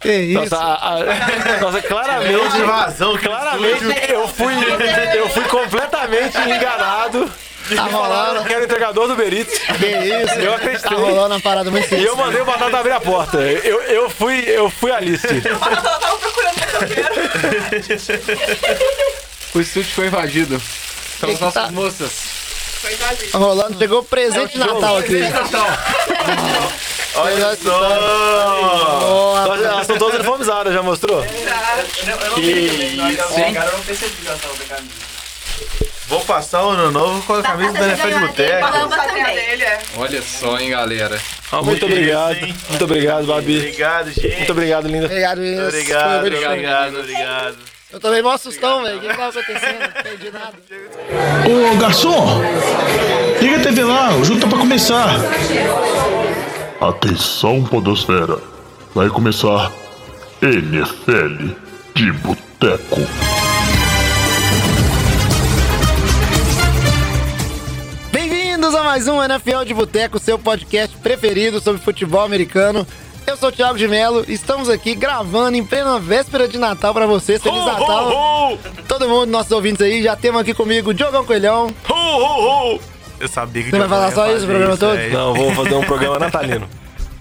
Que isso? Nossa, a- a- nossa, claramente, Invasão, claramente eu fui, eu fui completamente enganado. Tá rolando. Que era o entregador do Berito. Que isso? Eu Tá acreditei. rolando uma parada muito E eu mandei o Batata abrir a porta. Eu, eu fui, eu fui Alice. Ela tava procurando motoqueiro. O estúdio foi invadido pelas que nossas tá- moças. Foi invadido. Tá rolando. Chegou presente de Natal aqui. Olha só! Ó, Elas estão todas uniformizadas, já mostrou? Que isso, hein? Cara, eu não percebi da camisa. Vou passar o ano novo com a camisa do NFL de Boteco. É. Olha só, hein, galera. Ah, muito obrigado. hein? Muito obrigado, Babi. Obrigado, gente. Muito obrigado, linda. Obrigado, isso. Obrigado, obrigado, obrigado. Eu tomei mó sustão, velho. O que que tava acontecendo? Não entendi nada. Ô garçom, liga a TV lá, o jogo tá pra começar. Atenção, Podosfera. Vai começar NFL de Boteco. Bem-vindos a mais um NFL de Boteco, seu podcast preferido sobre futebol americano. Eu sou o Thiago de Mello, estamos aqui gravando em plena véspera de Natal pra vocês. Feliz Natal! Todo mundo, nossos ouvintes aí, já temos aqui comigo o Diogão Coelhão. Eu sabia que Você vai falar só isso o programa todo? é. Não, vou fazer um programa natalino.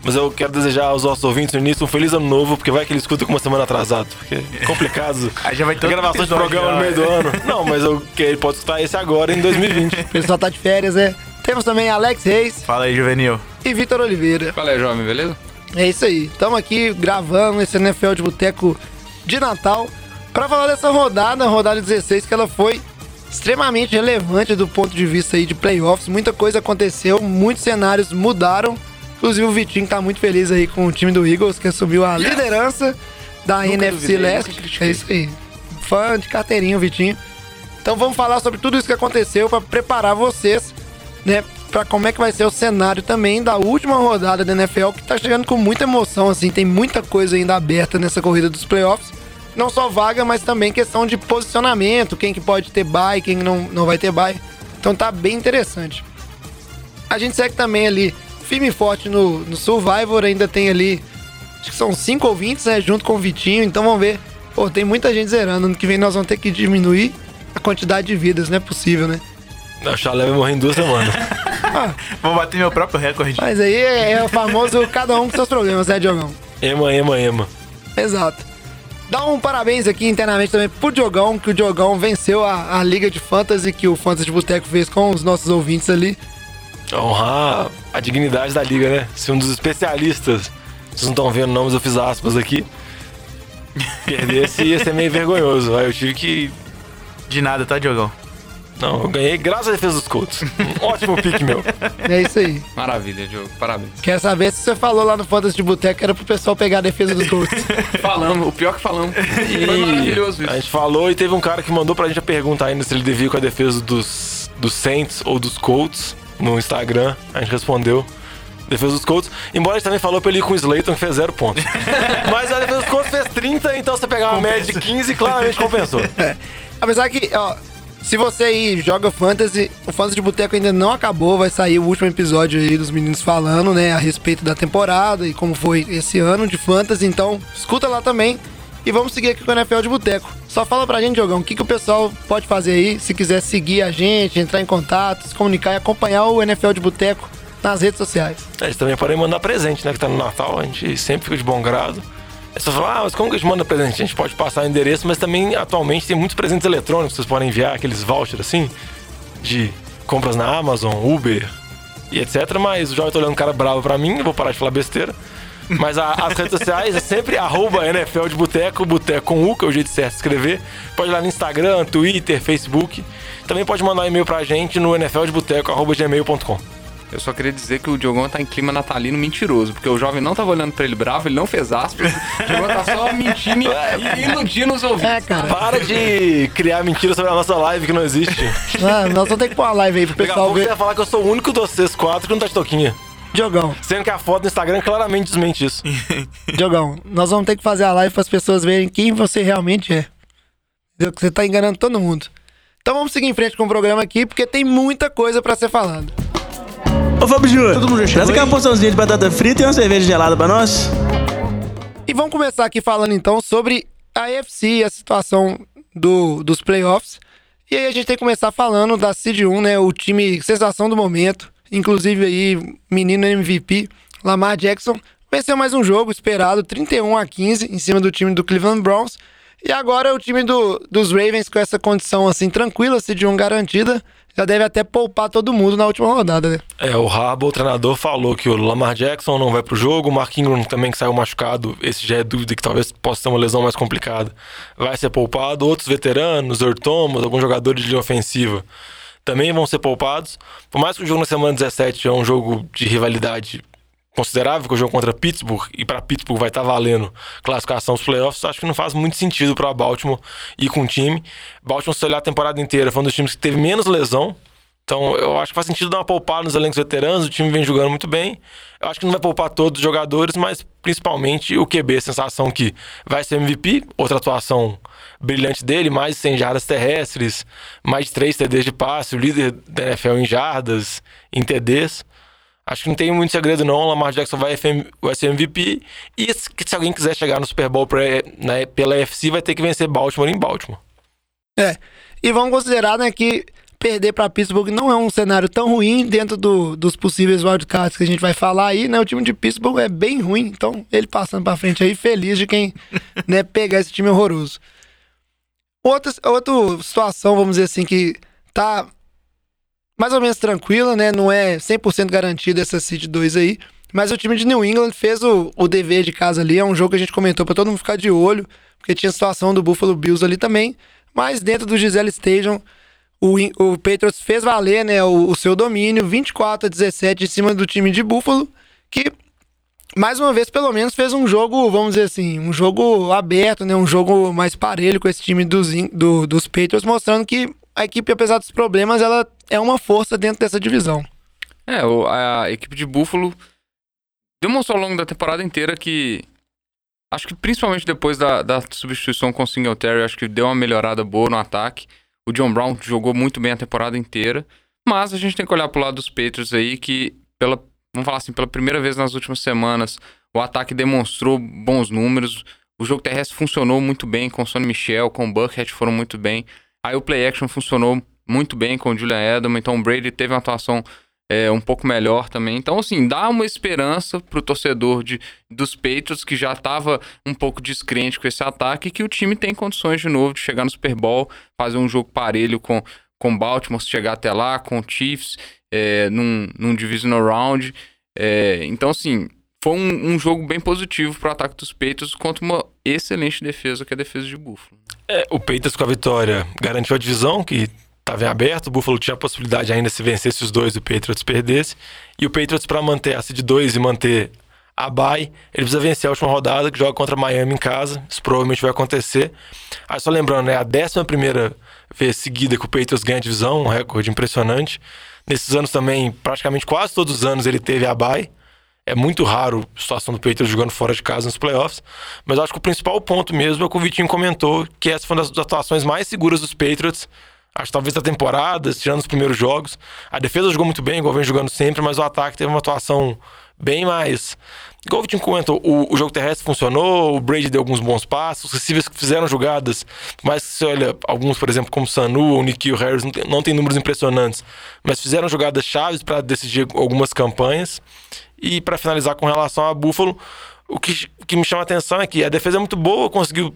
Mas eu quero desejar aos nossos ouvintes no início um feliz ano novo, porque vai que eles escutam com uma semana atrasado. Porque é complicado. Aí já vai ter gravação de programa no já. meio do ano. Não, mas eu, que ele pode escutar esse agora em 2020. O pessoal tá de férias, né? Temos também Alex Reis Fala aí, Juvenil. e Vitor Oliveira. Qual é, jovem, beleza? É isso aí. Estamos aqui gravando esse NFL de Boteco de Natal para falar dessa rodada, a rodada 16, que ela foi extremamente relevante do ponto de vista aí de playoffs. Muita coisa aconteceu, muitos cenários mudaram. Inclusive o Vitinho tá muito feliz aí com o time do Eagles, que assumiu a liderança da NFC duvidei, Leste. nunca. É isso aí. Fã de carteirinha, o Vitinho. Então vamos falar sobre tudo isso que aconteceu para preparar vocês, né, para como é que vai ser o cenário também da última rodada da NFL, que tá chegando com muita emoção, assim, tem muita coisa ainda aberta nessa corrida dos playoffs. Não só vaga, mas também questão de posicionamento, quem que pode ter bye, quem não, não vai ter bye. Então tá bem interessante. A gente segue também ali, firme e forte no, no Survivor, ainda tem ali, acho que são cinco ouvintes, né, junto com o Vitinho, então vamos ver. Pô, tem muita gente zerando, ano que vem nós vamos ter que diminuir a quantidade de vidas, não é possível, né? O Chalé vai morrer em duas semanas. Vou bater meu próprio recorde. Mas aí é, é o famoso cada um com seus problemas, né, Diogão? Ema, ema, ema. Exato. Dá um parabéns aqui internamente também pro Diogão, que o Diogão venceu a, a Liga de Fantasy que o Fantasy de Boteco fez com os nossos ouvintes ali. Honrar a dignidade da liga, né? Se um dos especialistas, vocês não estão vendo nomes, eu fiz aspas aqui. Perdesse ia ser meio vergonhoso. Aí eu tive que. De nada, tá, Diogão? Não, eu ganhei graças à defesa dos Colts. Um ótimo pique meu. É isso aí. Maravilha, Diogo. Parabéns. Quero saber se você falou lá no Fantasy de Boteco que era pro pessoal pegar a defesa dos Colts. Falamos, o pior que falamos. Foi maravilhoso A isso. gente falou e teve um cara que mandou pra gente a pergunta ainda se ele devia com a defesa dos, dos Saints ou dos Colts no Instagram. A gente respondeu. Defesa dos Colts. Embora a gente também falou pra ele ir com o Slayton, que fez zero ponto. Mas a defesa dos Colts fez 30, então você pegar uma média de 15, claramente compensou. Apesar que, ó, se você aí joga Fantasy, o Fantasy de Boteco ainda não acabou, vai sair o último episódio aí dos meninos falando, né, a respeito da temporada e como foi esse ano de Fantasy, então escuta lá também. E vamos seguir aqui com o NFL de Boteco. Só fala pra gente, Diogão, o que, que o pessoal pode fazer aí, se quiser seguir a gente, entrar em contato, se comunicar e acompanhar o NFL de Boteco nas redes sociais. A gente também pode mandar presente, né? Que tá no Natal, a gente sempre fica de bom grado. Você fala, ah, mas como que a gente manda presente? A gente pode passar o endereço, mas também atualmente tem muitos presentes eletrônicos vocês podem enviar, aqueles vouchers assim, de compras na Amazon, Uber e etc. Mas o jovem tá olhando um cara bravo pra mim, eu vou parar de falar besteira. Mas a- as redes sociais é sempre arroba NFL de Boteco, Boteco com U, que é o jeito certo de escrever. Pode ir lá no Instagram, Twitter, Facebook. Também pode mandar um e-mail pra gente no nfldeboteco.gmail.com. Eu só queria dizer que o Diogão tá em clima natalino mentiroso, porque o jovem não tava olhando pra ele bravo, ele não fez aspas. O Diogão tá só mentindo e iludindo os ouvintes. É, cara. Para de criar mentiras sobre a nossa live que não existe. Ah, nós vamos ter que pôr uma live aí pro Daqui a pessoal você ver. vai falar que eu sou o único dos vocês quatro que não tá de toquinha. Diogão, Sendo que a foto no Instagram claramente desmente isso. Diogão, nós vamos ter que fazer a live para as pessoas verem quem você realmente é. Entendeu? Que você tá enganando todo mundo. Então vamos seguir em frente com o programa aqui, porque tem muita coisa para ser falada. Ô Fábio Júnior, Todo mundo já chegou traz aquela aí? porçãozinha de batata frita e uma cerveja gelada pra nós. E vamos começar aqui falando então sobre a AFC e a situação do, dos playoffs. E aí a gente tem que começar falando da Seed 1, né? O time sensação do momento. Inclusive aí, menino MVP, Lamar Jackson, venceu mais um jogo esperado, 31 a 15, em cima do time do Cleveland Browns. E agora o time do, dos Ravens com essa condição assim tranquila, Seed 1 garantida, já deve até poupar todo mundo na última rodada, né? É, o Harbaugh, o treinador, falou que o Lamar Jackson não vai pro jogo, o Mark Ingram também que saiu machucado, esse já é dúvida que talvez possa ser uma lesão mais complicada, vai ser poupado. Outros veteranos, Earl Thomas, alguns jogadores de linha ofensiva também vão ser poupados. Por mais que o jogo na semana 17 é um jogo de rivalidade considerável, que o jogo contra Pittsburgh, e para Pittsburgh vai estar tá valendo classificação dos playoffs, acho que não faz muito sentido para Baltimore ir com o time. Baltimore, se olhar a temporada inteira, foi um dos times que teve menos lesão. Então, eu acho que faz sentido dar uma poupada nos elencos veteranos. O time vem jogando muito bem. Eu acho que não vai poupar todos os jogadores, mas principalmente o QB, a sensação que vai ser MVP. Outra atuação brilhante dele, mais de 100 jardas terrestres, mais de 3 TDs de passe, o líder da NFL em jardas, em TDs. Acho que não tem muito segredo não, Lamar Jackson vai, vai ser MVP e se, se alguém quiser chegar no Super Bowl pra, né, pela UFC vai ter que vencer Baltimore em Baltimore. É, e vamos considerar né, que perder para Pittsburgh não é um cenário tão ruim dentro do, dos possíveis wildcards que a gente vai falar aí, né? O time de Pittsburgh é bem ruim, então ele passando para frente aí, feliz de quem né, pegar esse time horroroso. Outra, outra situação, vamos dizer assim, que tá mais ou menos tranquila, né? Não é 100% garantida essa City 2 aí. Mas o time de New England fez o, o dever de casa ali. É um jogo que a gente comentou para todo mundo ficar de olho, porque tinha a situação do Buffalo Bills ali também. Mas dentro do Gisele Stadium, o, o Patriots fez valer né, o, o seu domínio, 24 a 17 em cima do time de Buffalo, que mais uma vez, pelo menos, fez um jogo, vamos dizer assim, um jogo aberto, né? Um jogo mais parelho com esse time dos, do, dos Patriots, mostrando que a equipe, apesar dos problemas, ela é uma força dentro dessa divisão. É, a equipe de Buffalo demonstrou ao longo da temporada inteira que. Acho que principalmente depois da, da substituição com o Singletary, acho que deu uma melhorada boa no ataque. O John Brown jogou muito bem a temporada inteira. Mas a gente tem que olhar pro lado dos Patriots aí, que pela, vamos falar assim, pela primeira vez nas últimas semanas, o ataque demonstrou bons números. O jogo terrestre funcionou muito bem com o Sonny Michel, com o Buckhead foram muito bem. Aí o play action funcionou muito bem com o Julian Edelman, então o Brady teve uma atuação é, um pouco melhor também. Então, assim, dá uma esperança pro torcedor de, dos Patriots, que já estava um pouco descrente com esse ataque, que o time tem condições de novo de chegar no Super Bowl, fazer um jogo parelho com, com Baltimore, chegar até lá, com Chiefs, é, num, num Divisional Round. É, então, assim, foi um, um, jogo bem positivo para o ataque dos Patriots contra uma excelente defesa, que é a defesa de Buffalo. É, o Patriots com a vitória garantiu a divisão, que estava em aberto. O Buffalo tinha a possibilidade ainda se vencesse os dois o Patriots perdesse. E o Patriots, para manter a seed 2 e manter a bye, ele precisa vencer a última rodada, que joga contra Miami em casa. Isso provavelmente vai acontecer. Aí só lembrando, é a 11 primeira vez seguida que o Patriots ganha a divisão, um recorde impressionante. Nesses anos também, praticamente quase todos os anos ele teve a bye. É muito raro a situação do Patriots jogando fora de casa nos playoffs. Mas acho que o principal ponto mesmo é o que o Vitinho comentou, que essa foi uma das atuações mais seguras dos Patriots. Acho que talvez da temporada, tirando os primeiros jogos. A defesa jogou muito bem, igual vem jogando sempre, mas o ataque teve uma atuação bem mais. Igual o Vitinho comentou, o, o, jogo terrestre funcionou, o Brady deu alguns bons passos, os receivers fizeram jogadas, mas se olha alguns, por exemplo, como Sanu, o Nikhil Harris, não tem, não tem números impressionantes, mas fizeram jogadas chaves para decidir algumas campanhas. E para finalizar com relação a Buffalo, o que, o que me chama a atenção é que a defesa é muito boa, conseguiu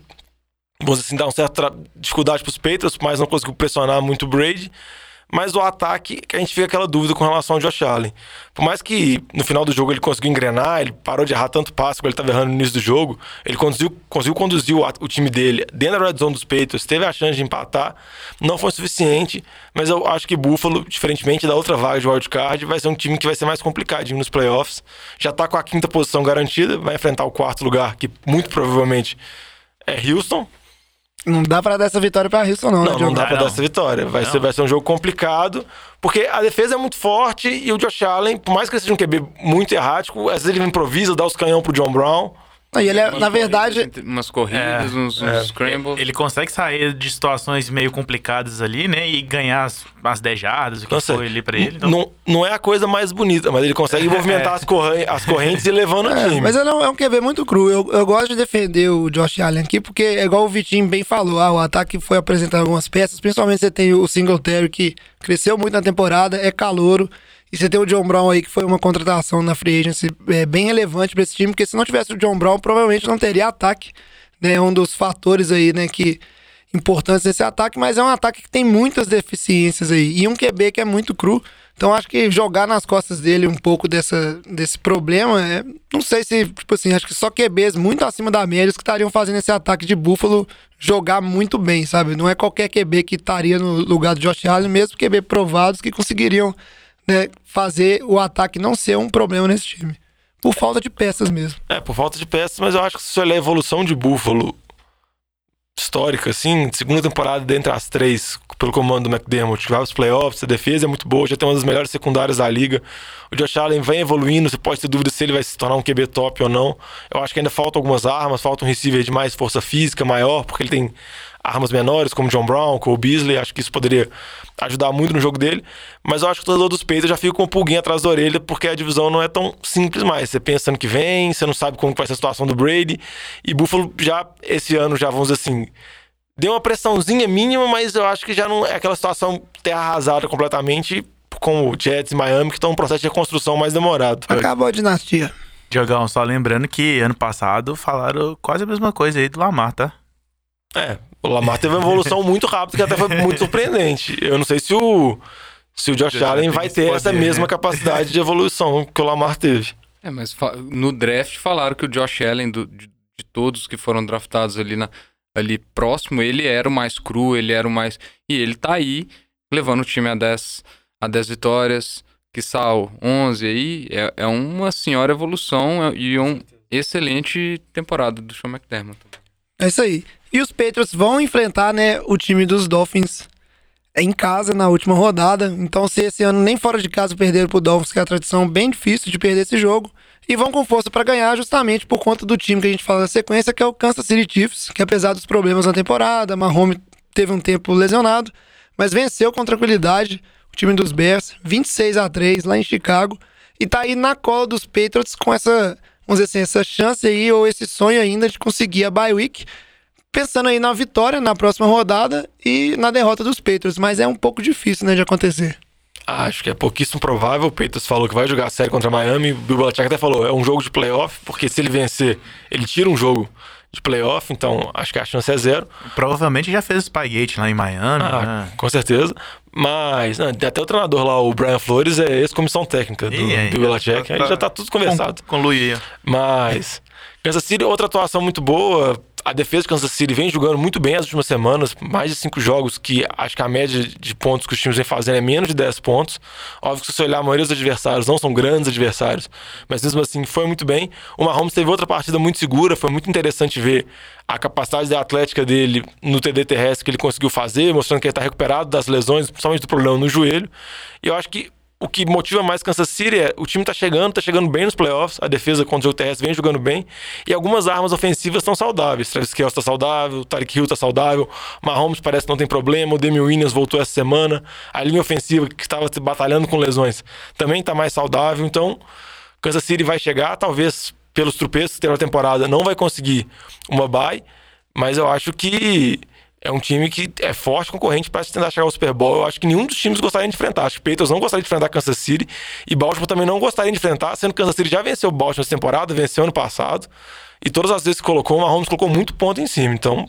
vamos assim, dar uma certa dificuldade para os Patriots, mas não conseguiu pressionar muito o Brady. Mas o ataque, que a gente fica aquela dúvida com relação ao Josh Allen. Por mais que no final do jogo ele conseguiu engrenar, ele parou de errar tanto passe que ele estava errando no início do jogo, ele conseguiu, conseguiu conduzir o, o, time dele dentro da red zone dos Patriots, teve a chance de empatar, não foi suficiente, mas eu acho que Buffalo, diferentemente da outra vaga de wildcard, vai ser um time que vai ser mais complicadinho nos playoffs. Já está com a quinta posição garantida, vai enfrentar o quarto lugar, que muito provavelmente é Houston, não dá pra dar essa vitória pra Houston, não. Não, né, não dá pra dar essa vitória. Vai ser, vai ser um jogo complicado, porque a defesa é muito forte e o Josh Allen, por mais que ele seja um QB muito errático, às vezes ele improvisa, dá os canhão pro John Brown. E ele é, Umas na verdade, corridas, Umas corridas, É, uns, uns é. scrambles. Ele consegue sair de situações meio complicadas ali, né? E ganhar as, as 10 jardas, o que Nossa, foi ali pra ele. Então, Não, não é a coisa mais bonita, mas ele consegue movimentar as, corren- as correntes e levando o É, time. mas ele é um, é um QB muito cru. Eu, eu gosto de defender o Josh Allen aqui, porque é igual o Vitinho bem falou. Ah, o ataque foi apresentar algumas peças, principalmente você tem o Singletary, que cresceu muito na temporada, é calouro. E você tem o John Brown aí, que foi uma contratação na free agency é, bem relevante para esse time, porque se não tivesse o John Brown, provavelmente não teria ataque. Né? É um dos fatores aí, né, que importantes nesse ataque, mas é um ataque que tem muitas deficiências aí. E um QB que é muito cru. Então acho que jogar nas costas dele um pouco dessa, desse problema, é, não sei se, tipo assim, acho que só QBs muito acima da média que estariam fazendo esse ataque de Buffalo jogar muito bem, sabe? Não é qualquer QB que estaria no lugar do Josh Allen, mesmo QB provados que conseguiriam né, fazer o ataque não ser um problema nesse time. Por falta de peças mesmo. É, por falta de peças, mas eu acho que se você olhar a evolução de Buffalo histórica, assim, segunda temporada dentre as três, pelo comando do McDermott, vai aos playoffs, a defesa é muito boa, já tem uma das melhores secundárias da liga. O Josh Allen vem evoluindo, você pode ter dúvida se ele vai se tornar um QB top ou não. Eu acho que ainda faltam algumas armas, falta um receiver de mais força física, maior, porque ele tem armas menores, como John Brown, Cole Beasley, acho que isso poderia ajudar muito no jogo dele, mas eu acho que o torcedor dos Peitos já fica com um pulguinho atrás da orelha, porque a divisão não é tão simples mais. Você pensa ano que vem, você não sabe como vai ser a situação do Brady, e Buffalo já, esse ano, já vamos dizer assim, deu uma pressãozinha mínima, mas eu acho que já não é aquela situação terra arrasada completamente, com o Jets e Miami, que estão em um processo de reconstrução mais demorado. Acabou a dinastia. Diogão, só lembrando que ano passado falaram quase a mesma coisa aí do Lamar, tá? É, o Lamar teve uma evolução muito rápida, que até foi muito surpreendente. Eu não sei se o, se o Josh Allen vai ter poder, essa mesma né? capacidade de evolução que o Lamar teve. É, mas no draft falaram que o Josh Allen, do- de, de todos que foram draftados ali, na, ali próximo, ele era o mais cru, ele era o mais. E ele tá aí, levando o time a 10, a 10 vitórias, que sal 11 aí. É, é uma senhora evolução é- e um excelente temporada do Sean McDermott. É isso aí. E os Patriots vão enfrentar, né, o time dos Dolphins em casa na última rodada. Então, se esse ano nem fora de casa perderam pro Dolphins, que é a tradição bem difícil de perder esse jogo, e vão com força para ganhar justamente por conta do time que a gente fala na sequência, que é o Kansas City Chiefs, que apesar dos problemas na temporada, Mahomes teve um tempo lesionado, mas venceu com tranquilidade o time dos Bears, 26 a 3 lá em Chicago, e tá aí na cola dos Patriots com essa, vamos dizer assim, essa chance aí ou esse sonho ainda de conseguir a bye week pensando aí na vitória na próxima rodada e na derrota dos Patriots, mas é um pouco difícil, né, de acontecer. Acho que é pouquíssimo provável. O Peitos falou que vai jogar a série contra Miami. O Bill Belichick até falou, é um jogo de playoff, porque se ele vencer, ele tira um jogo de playoff, então acho que a chance é zero. Provavelmente já fez o Spygate lá em Miami. Ah, né? com certeza. Mas, não, tem até o treinador lá, o Brian Flores, é ex-comissão técnica do E aí, Bill Belichick. Aí já tá tudo conversado. Com, com o Luiz. Mas Kansas City, outra atuação muito boa. A defesa de Kansas City vem jogando muito bem as últimas semanas. Mais de cinco jogos que acho que a média de pontos que os times vêm fazendo é menos de 10 pontos. Óbvio que se você olhar, a maioria dos adversários não são grandes adversários. Mas mesmo assim, foi muito bem. O Mahomes teve outra partida muito segura. Foi muito interessante ver a capacidade da atlética dele no TD terrestre que ele conseguiu fazer, mostrando que ele está recuperado das lesões, principalmente do problema no joelho. E eu acho que o que motiva mais Kansas City é o time tá chegando, tá chegando bem nos playoffs, a defesa contra o jogo terrestre vem jogando bem, e algumas armas ofensivas estão saudáveis. Travis Kelce tá saudável, Tarek Hill tá saudável, Mahomes parece que não tem problema, o Demi Williams voltou essa semana, a linha ofensiva que estava batalhando com lesões também tá mais saudável, então Kansas City vai chegar, talvez pelos tropeços que teve na temporada não vai conseguir uma bye, mas eu acho que é um time que é forte concorrente para tentar chegar ao Super Bowl. Eu acho que nenhum dos times gostaria de enfrentar. Acho que Patriots não gostaria de enfrentar Kansas City e Baltimore também não gostaria de enfrentar, sendo que Kansas City já venceu o Baltimore essa temporada, venceu ano passado. E todas as vezes que colocou, o Mahomes colocou muito ponto em cima. Então,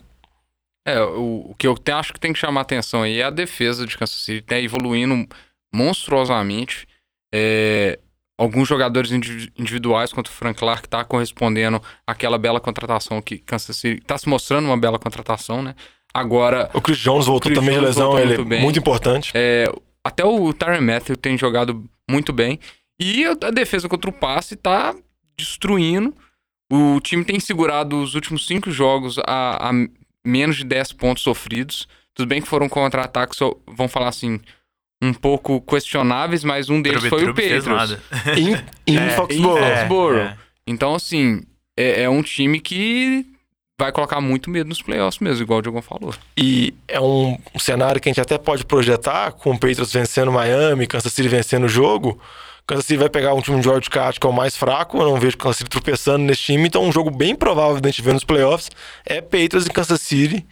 É, o, o que eu te- acho que tem que chamar atenção aí é a defesa de Kansas City, tá evoluindo monstruosamente. É, alguns jogadores indivi- individuais, quanto o Frank Clark, tá correspondendo àquela bela contratação que Kansas City tá se mostrando uma bela contratação, né? Agora, o Chris Jones voltou Chris também de lesão, ele é muito bem. muito importante. é, até o Tyron Matthew tem jogado muito bem. E a defesa contra o passe tá destruindo. O time tem segurado os últimos cinco jogos a, a menos de 10 pontos sofridos. Tudo bem que foram contra-ataques, vão falar assim, um pouco questionáveis, mas um deles Trubi- foi o Trubi fez Patriots. nada. Em, em É, Foxborough. em Foxborough. é. Então, assim, é, é um time que vai colocar muito medo nos playoffs mesmo, igual o Diogão falou. E é um, cenário que a gente até pode projetar, com o Patriots vencendo Miami, Kansas City vencendo o jogo. Kansas City vai pegar um time de wildcard que é o mais fraco, eu não vejo Kansas City tropeçando nesse time, então um jogo bem provável de a gente ver nos playoffs é Patriots e Kansas City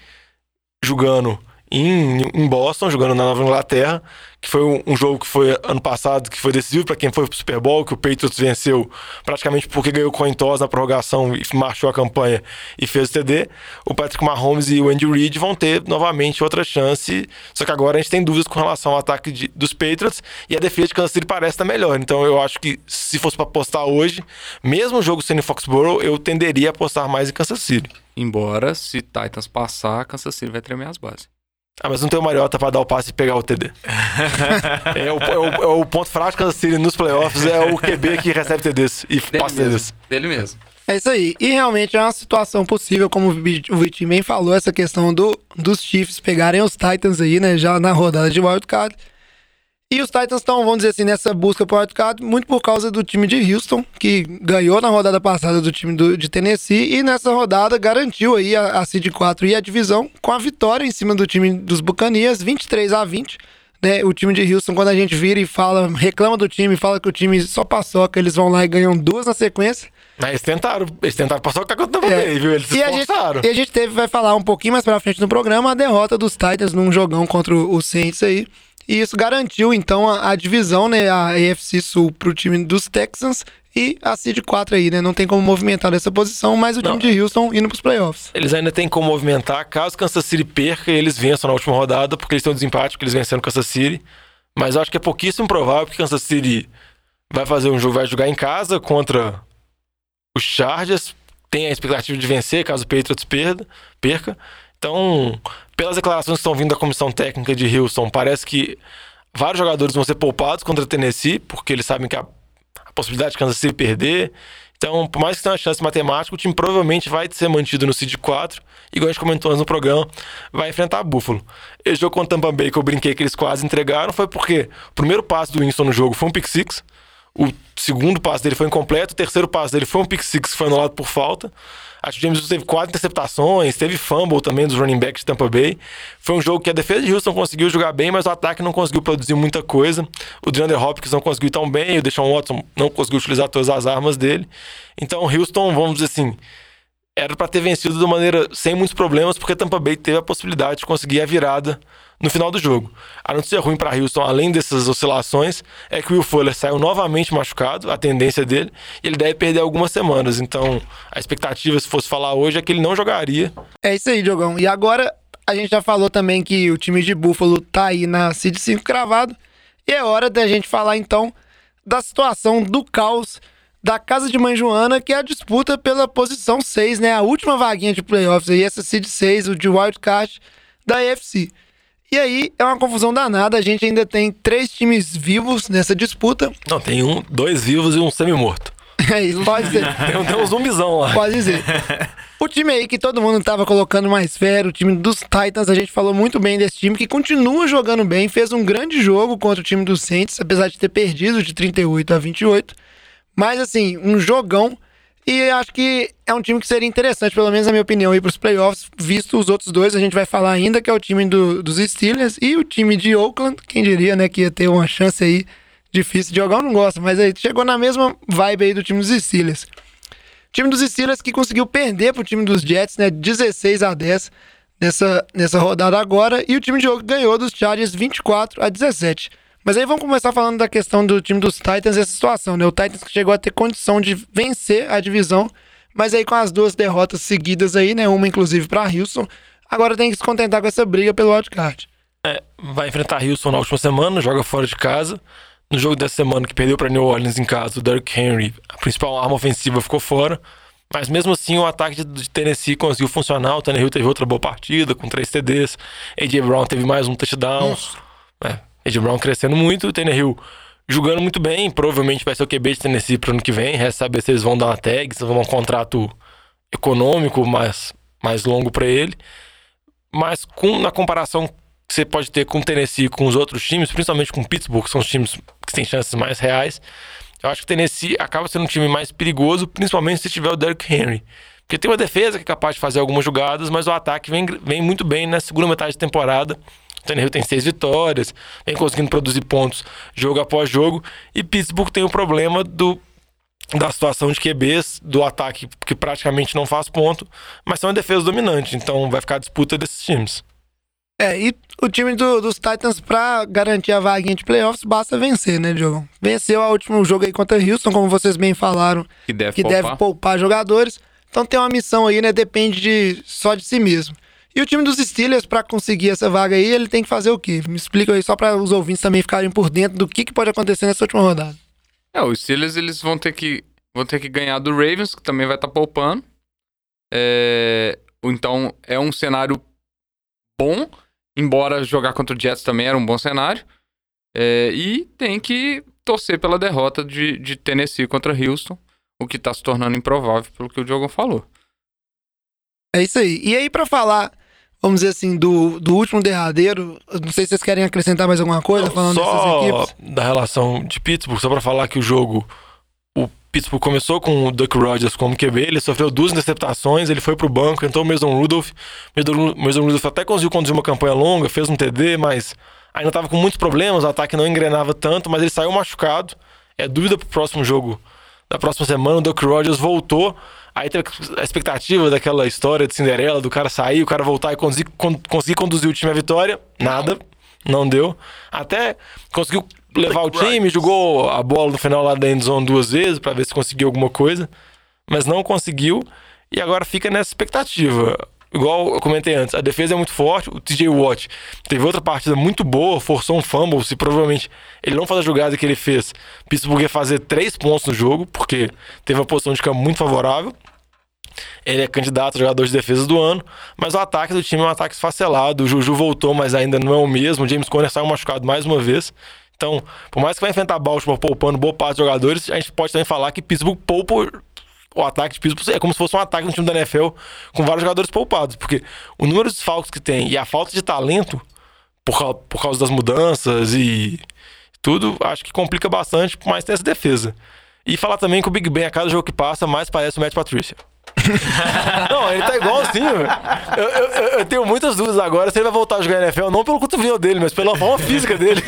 jogando em, em Boston, jogando na Nova Inglaterra, que foi um, um jogo que foi ano passado, que foi decisivo para quem foi pro Super Bowl, que o Patriots venceu praticamente porque ganhou toss na prorrogação e marchou a campanha e fez o TD. O Patrick Mahomes e o Andy Reid vão ter novamente outra chance, só que agora a gente tem dúvidas com relação ao ataque de, dos Patriots e a defesa de Kansas City parece estar melhor. Então eu acho que se fosse para apostar hoje, mesmo o jogo sendo em Foxborough, eu tenderia a apostar mais em Kansas City. Embora, se Titans passar, Kansas City vai tremer as bases. Ah, mas não tem o Mariota pra dar o passe e pegar o TD. é, o, é, o, é, o, ponto fraco de Kansas City nos playoffs, é o QB que recebe TDs e dele passa mesmo, TDs. Dele mesmo. É isso aí. E realmente é uma situação possível, como o Vitinho bem falou, essa questão do, dos Chiefs pegarem os Titans aí, né, já na rodada de wildcard. E os Titans estão, vamos dizer assim, nessa busca por wildcard, muito por causa do time de Houston, que ganhou na rodada passada do time do, de Tennessee e nessa rodada garantiu aí a, a Seed 4 e a divisão com a vitória em cima do time dos Buccaneers, 23 a 20. Né, o time de Houston, quando a gente vira e fala, reclama do time, fala que o time só passou, que eles vão lá e ganham duas na sequência. Mas eles tentaram, eles tentaram passar o que aconteceu é. viu? Eles se e a, gente, e a gente teve, vai falar um pouquinho mais pra frente no programa, a derrota dos Titans num jogão contra o Saints aí. E isso garantiu, então, a, a divisão, né, a AFC Sul pro time dos Texans e a Seed 4 aí, né? Não tem como movimentar dessa posição, mas o Não. time de Houston indo pros playoffs. Eles ainda têm como movimentar, caso Kansas City perca e eles vençam na última rodada, porque eles têm um desempate, porque eles venceram Kansas City. Mas eu acho que é pouquíssimo provável que Kansas City vai fazer um jogo, vai jogar em casa contra os Chargers. Tem a expectativa de vencer, caso o Patriots perda, perca. Então, pelas declarações que estão vindo da comissão técnica de Houston, parece que vários jogadores vão ser poupados contra Tennessee, porque eles sabem que a, a possibilidade de Kansas City perder. Então, por mais que tenha uma chance matemática, o time provavelmente vai ser mantido no Seed 4. Igual a gente comentou antes no programa, vai enfrentar a Buffalo. Esse jogo contra o Tampa Bay que eu brinquei que eles quase entregaram foi porque o primeiro passe do Winston no jogo foi um pick six. O segundo passe dele foi incompleto, o terceiro passe dele foi um pick six que foi anulado por falta. Acho que o James teve quatro interceptações, teve fumble também dos running backs de Tampa Bay. Foi um jogo que a defesa de Houston conseguiu jogar bem, mas o ataque não conseguiu produzir muita coisa. O DeAndre Hopkins não conseguiu tão bem, o Deshaun Watson não conseguiu utilizar todas as armas dele. Então, Houston, vamos dizer assim, era para ter vencido de maneira sem muitos problemas, porque Tampa Bay teve a possibilidade de conseguir a virada no final do jogo. A notícia ruim para Houston, além dessas oscilações, é que o Will Fuller saiu novamente machucado, a tendência dele, e ele deve perder algumas semanas. Então, a expectativa, se fosse falar hoje, é que ele não jogaria. É isso aí, Diogão. E agora, a gente já falou também que o time de Buffalo tá aí na Seed 5 cravado, e é hora da gente falar então da situação do caos da Casa de Mãe Joana, que é a disputa pela posição 6, né? A última vaguinha de playoffs aí, essa Seed 6, o de wildcard da AFC. E aí é uma confusão danada. A gente ainda tem três times vivos nessa disputa. Não, tem um, dois vivos e um semi-morto. É isso, pode dizer. tem, tem um zumbizão lá. Pode dizer. O time aí que todo mundo tava colocando mais fé, o time dos Titans, a gente falou muito bem desse time, que continua jogando bem, fez um grande jogo contra o time dos Saints, apesar de ter perdido de 38 a 28. Mas assim, um jogão e acho que é um time que seria interessante, pelo menos na minha opinião, ir para os playoffs, visto os outros dois, a gente vai falar ainda, que é o time do, dos Steelers e o time de Oakland, quem diria, né, que ia ter uma chance aí difícil de jogar, eu não gosto, mas aí chegou na mesma vibe aí do time dos Steelers. O time dos Steelers que conseguiu perder pro time dos Jets, né, 16 a 10 nessa, nessa rodada agora, e o time de Oakland ganhou dos Chargers 24 a 17. Mas aí vamos começar falando da questão do time dos Titans essa situação, né? O Titans que chegou a ter condição de vencer a divisão, mas aí com as duas derrotas seguidas aí, né? Uma inclusive para Houston, agora tem que se contentar com essa briga pelo wildcard. É, vai enfrentar Houston na última semana, joga fora de casa. No jogo dessa semana que perdeu para New Orleans em casa, o Derrick Henry, a principal arma ofensiva, ficou fora. Mas mesmo assim, o ataque de Tennessee conseguiu funcionar. O Tannehill teve outra boa partida, com três TDs. AJ Brown teve mais um touchdown. É, Ed Brown crescendo muito, o Tannehill jogando muito bem, provavelmente vai ser o QB de Tennessee pro ano que vem, resta saber se eles vão dar uma tag, se vão dar um contrato econômico mais, mais longo para ele. Mas com, na comparação que você pode ter com o Tennessee com os outros times, principalmente com o Pittsburgh, que são os times que têm chances mais reais, eu acho que o Tennessee acaba sendo um time mais perigoso, principalmente se tiver o Derrick Henry. Porque tem uma defesa que é capaz de fazer algumas jogadas, mas o ataque vem, vem muito bem na segunda metade da temporada. O Tannehill tem seis vitórias, vem conseguindo produzir pontos jogo após jogo. E Pittsburgh tem o problema do, da situação de QBs, do ataque que praticamente não faz ponto, mas são uma defesa dominante. Então vai ficar a disputa desses times. É, e o time do- dos Titans, pra garantir a vaguinha de playoffs, basta vencer, né, Diogão? Venceu o último jogo aí contra Houston, como vocês bem falaram, Que deve que poupar. deve poupar jogadores. Então tem uma missão aí, né? Depende de, só de si mesmo. E o time dos Steelers, pra conseguir essa vaga aí, ele tem que fazer o quê? Me explica aí, só para os ouvintes também ficarem por dentro do que, que pode acontecer nessa última rodada. É, os Steelers eles vão ter que vão ter que ganhar do Ravens, que também vai estar poupando. É, então é um cenário bom, embora jogar contra o Jets também era um bom cenário. É, e tem que torcer pela derrota de, de Tennessee contra Houston, o que está se tornando improvável pelo que o Diogo falou. É isso aí. E aí, pra falar, vamos dizer assim, do, do último derradeiro, não sei se vocês querem acrescentar mais alguma coisa falando dessas só equipes. da relação de Pittsburgh, só pra falar que o jogo. O Pittsburgh começou com o Duck Rodgers como QB, ele sofreu duas interceptações, ele foi pro banco, entrou o Mason Rudolph. O Mason Rudolph até conseguiu conduzir uma campanha longa, fez um TD, mas ainda tava com muitos problemas, o ataque não engrenava tanto, mas ele saiu machucado. É dúvida pro próximo jogo da próxima semana, o Duck Rodgers voltou. Aí teve a expectativa daquela história de Cinderela, do cara sair, o cara voltar e conseguir, con- conseguir conduzir o time à vitória. Nada, não deu. Até conseguiu levar o time, jogou a bola no final lá da endzone duas vezes pra ver se conseguiu alguma coisa, mas não conseguiu. E agora fica nessa expectativa. Igual eu comentei antes, a defesa é muito forte. O TJ Watt teve outra partida muito boa, forçou um fumble. Se provavelmente ele não fazer a jogada que ele fez, Pittsburgh ia fazer três pontos no jogo, porque teve uma posição de campo muito favorável. Ele é candidato a jogador de defesa do ano, mas o ataque do time é um ataque esfacelado. O Juju voltou, mas ainda não é o mesmo. O James Conner saiu machucado mais uma vez. Então, por mais que vai enfrentar Baltimore poupando boa parte dos jogadores, a gente pode também falar que Pittsburgh poupa o ataque de Pittsburgh é como se fosse um ataque no time da NFL com vários jogadores poupados, porque o número de desfalques que tem e a falta de talento por, cau- por causa das mudanças e tudo, acho que complica bastante, mas tem essa defesa. E falar também que o Big Ben, a cada jogo que passa, mais parece o Matt Patricia. não, ele tá igualzinho. velho. Eu, eu- eu- eu tenho muitas dúvidas agora se ele vai voltar a jogar NFL, não pelo cotovelo dele, mas pela forma física dele.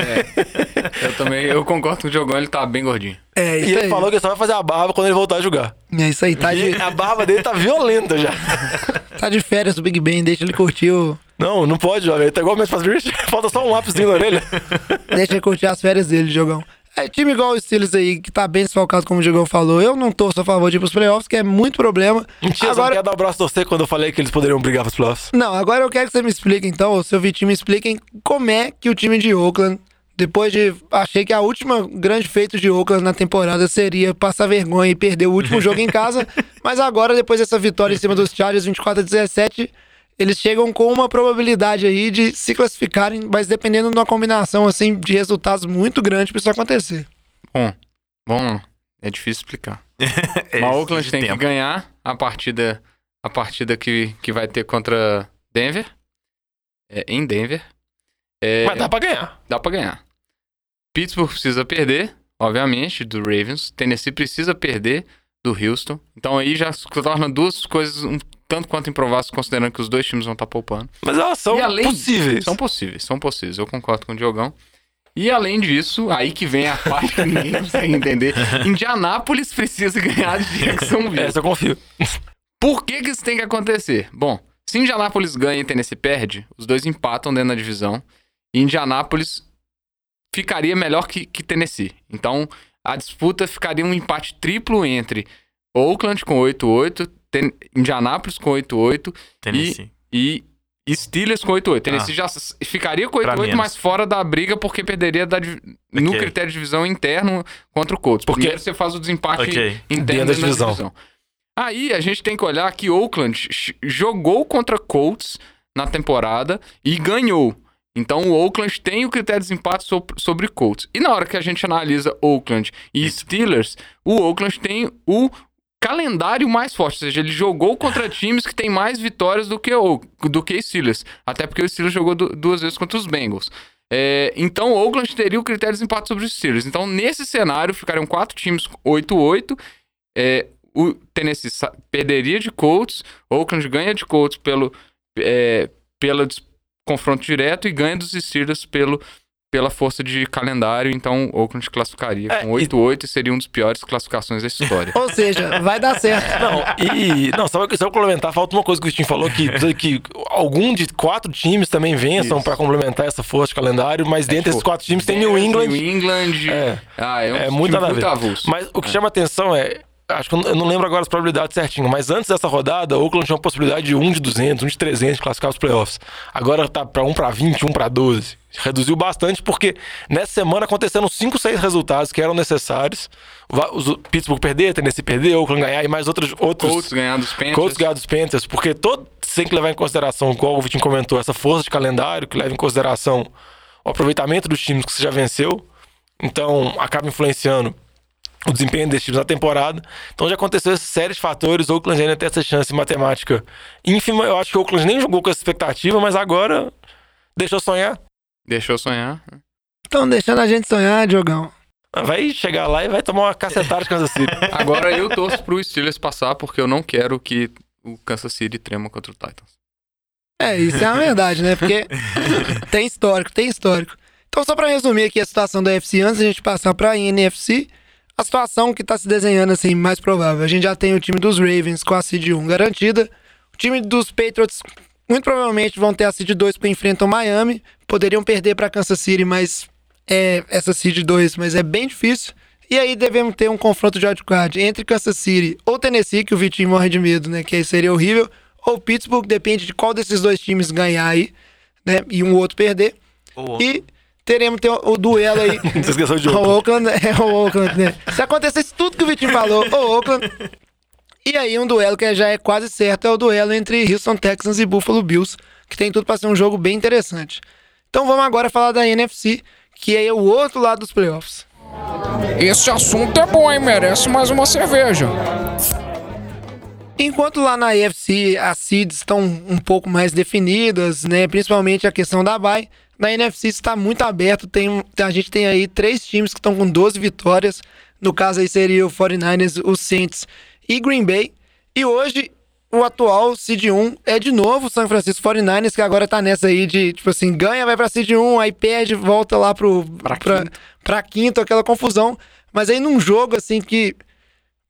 Eu também, eu concordo com o Diogão, ele tá bem gordinho. É E ele aí. falou que só vai fazer a barba quando ele voltar a jogar. É isso aí, tá de, a barba dele tá violenta já. tá de férias do Big Ben, deixa ele curtir o. Não, não pode, jovem. Ele tá igual o Matt Patricia. Falta só um lápisinho na orelha. Deixa ele curtir as férias dele, Jogão. É time igual o Steelers aí, que tá bem desfalcado, como o Jogão falou. Eu não torço a favor de ir pros playoffs, que é muito problema. Mentira, você não agora, quer dar o braço a torcer quando eu falei que eles poderiam brigar pros playoffs. não, agora eu quero que você me explique, então, ou seu Vitinho me expliquem como é que o time de Oakland, depois de. Achei que a última grande feito de Oakland na temporada seria passar vergonha e perder o último jogo em casa. Mas agora, depois dessa vitória em cima dos Chargers 24 a 17, eles chegam com uma probabilidade aí de se classificarem, mas dependendo de uma combinação assim de resultados muito grande pra isso acontecer. Bom, bom, é difícil explicar. É, o Oakland tem que tempo. ganhar a partida, a partida que, que vai ter contra Denver. É, em Denver. É, Mas dá pra ganhar. dá pra ganhar. Pittsburgh precisa perder, obviamente, do Ravens. Tennessee precisa perder do Houston. Então aí já se torna duas coisas um tanto quanto improváveis, considerando que os dois times vão estar poupando. Mas elas são além- possíveis. São possíveis, são possíveis. Eu concordo com o Diogão. E além disso, aí que vem a parte que ninguém consegue entender. Indianápolis precisa ganhar de Jacksonville. Essa eu confio. Por que, que isso tem que acontecer? Bom, se Indianápolis ganha e Tennessee perde, os dois empatam dentro da divisão. E Indianápolis ficaria melhor que, que Tennessee. Então, a disputa ficaria um empate triplo entre Oakland com 8-8, Ten- Indianápolis com 8-8 Tennessee. e Steelers com 8-8. Tennessee já s- ficaria com Pra 8-8, menos. mas fora da briga porque perderia da divi- no Ok. critério de divisão interno contra o Colts. Porque- Primeiro você faz o desempate Ok. interno Dentro da divisão. divisão. Aí a gente tem que olhar que Oakland jogou contra Colts na temporada e ganhou. Então o Oakland tem o critério de desempate so- sobre Colts. E na hora que a gente analisa Oakland e Steelers, o Oakland tem o calendário mais forte, ou seja, ele jogou contra times que têm mais vitórias do que o do que Steelers, até porque o Steelers jogou du- duas vezes contra os Bengals. É, então, o Oakland teria o critério de desempate sobre os Steelers. Então, nesse cenário, ficariam quatro times 8-8. É, o Tennessee perderia de Colts, Oakland ganha de Colts pelo, é, pelo confronto direto e ganha dos Steelers pelo, pela força de calendário. Então, Oakland classificaria É, com e- 8-8 e seria uma das piores classificações da história. Ou seja, vai dar certo. Não, e. Não, só, pra complementar, falta uma coisa que o Vitinho falou: que, que algum de quatro times também vençam pra complementar essa força de calendário, mas dentre tipo, esses quatro times tem New England. New England. É. Ah, é, um É time muito ver. avulso. Mas o que chama atenção é. Acho que eu não- lembro agora as probabilidades certinho, mas antes dessa rodada, o Oakland tinha uma possibilidade de 1 de 200, 1 de 300 de classificar os playoffs. Agora tá pra 1 pra 20, 1 pra 12. Reduziu bastante porque nessa semana aconteceram 5, 6 resultados que eram necessários. O Pittsburgh perder, Tennessee perder, Oakland ganhar e mais outros. outros Colts ganhar dos Panthers. Colts ganhar dos Panthers, porque todo tem que levar em consideração, igual o Vitinho comentou, essa força de calendário, que leva em consideração o aproveitamento dos times que você já venceu. Então, acaba influenciando o desempenho desses times na temporada. Então já aconteceu essa série de fatores. O Oakland ainda tem essa chance matemática ínfima. Eu acho que o Oakland nem jogou com essa expectativa, mas agora deixou sonhar. Deixou sonhar. Estão deixando a gente sonhar, Diogão. Vai chegar lá e vai tomar uma cacetada de Kansas City. Agora eu torço pro Steelers passar porque eu não quero que o Kansas City trema contra o Titans. É, isso é uma verdade, né? Porque tem histórico, tem histórico. Então, só pra resumir aqui a situação da UFC, antes da gente passar pra NFC, a situação que tá se desenhando assim, mais provável. A gente já tem o time dos Ravens com a seed 1 garantida. O time dos Patriots, muito provavelmente, vão ter a seed 2 porque enfrentam Miami. Poderiam perder pra Kansas City, mas é essa seed 2, mas é bem difícil. E aí devemos ter um confronto de wildcard entre Kansas City ou Tennessee, que o Vitinho morre de medo, né? Que aí seria horrível. Ou Pittsburgh, depende de qual desses dois times ganhar aí, né? E um outro perder. Ou- E teremos ter o, duelo aí. Você esqueceu de o Oakland. Oakland, é o Oakland, né? Se acontecesse tudo que o Vitinho falou, o Oakland. E aí um duelo que já é quase certo é o duelo entre Houston Texans e Buffalo Bills, que tem tudo pra ser um jogo bem interessante. Então vamos agora falar da NFC, que é o outro lado dos playoffs. Esse assunto é bom, hein? Merece mais uma cerveja. Enquanto lá na AFC as seeds estão um pouco mais definidas, né? Principalmente a questão da bye. Na NFC está muito aberto. Tem, a gente tem aí três times que estão com 12 vitórias. No caso aí seria o 49ers, o Saints e Green Bay. E hoje o atual seed 1 é de novo o San Francisco 49ers, que agora tá nessa aí de, tipo assim, ganha, vai pra seed 1, aí perde, volta lá pro, pra, pra, pra quinto, aquela confusão. Mas aí num jogo assim que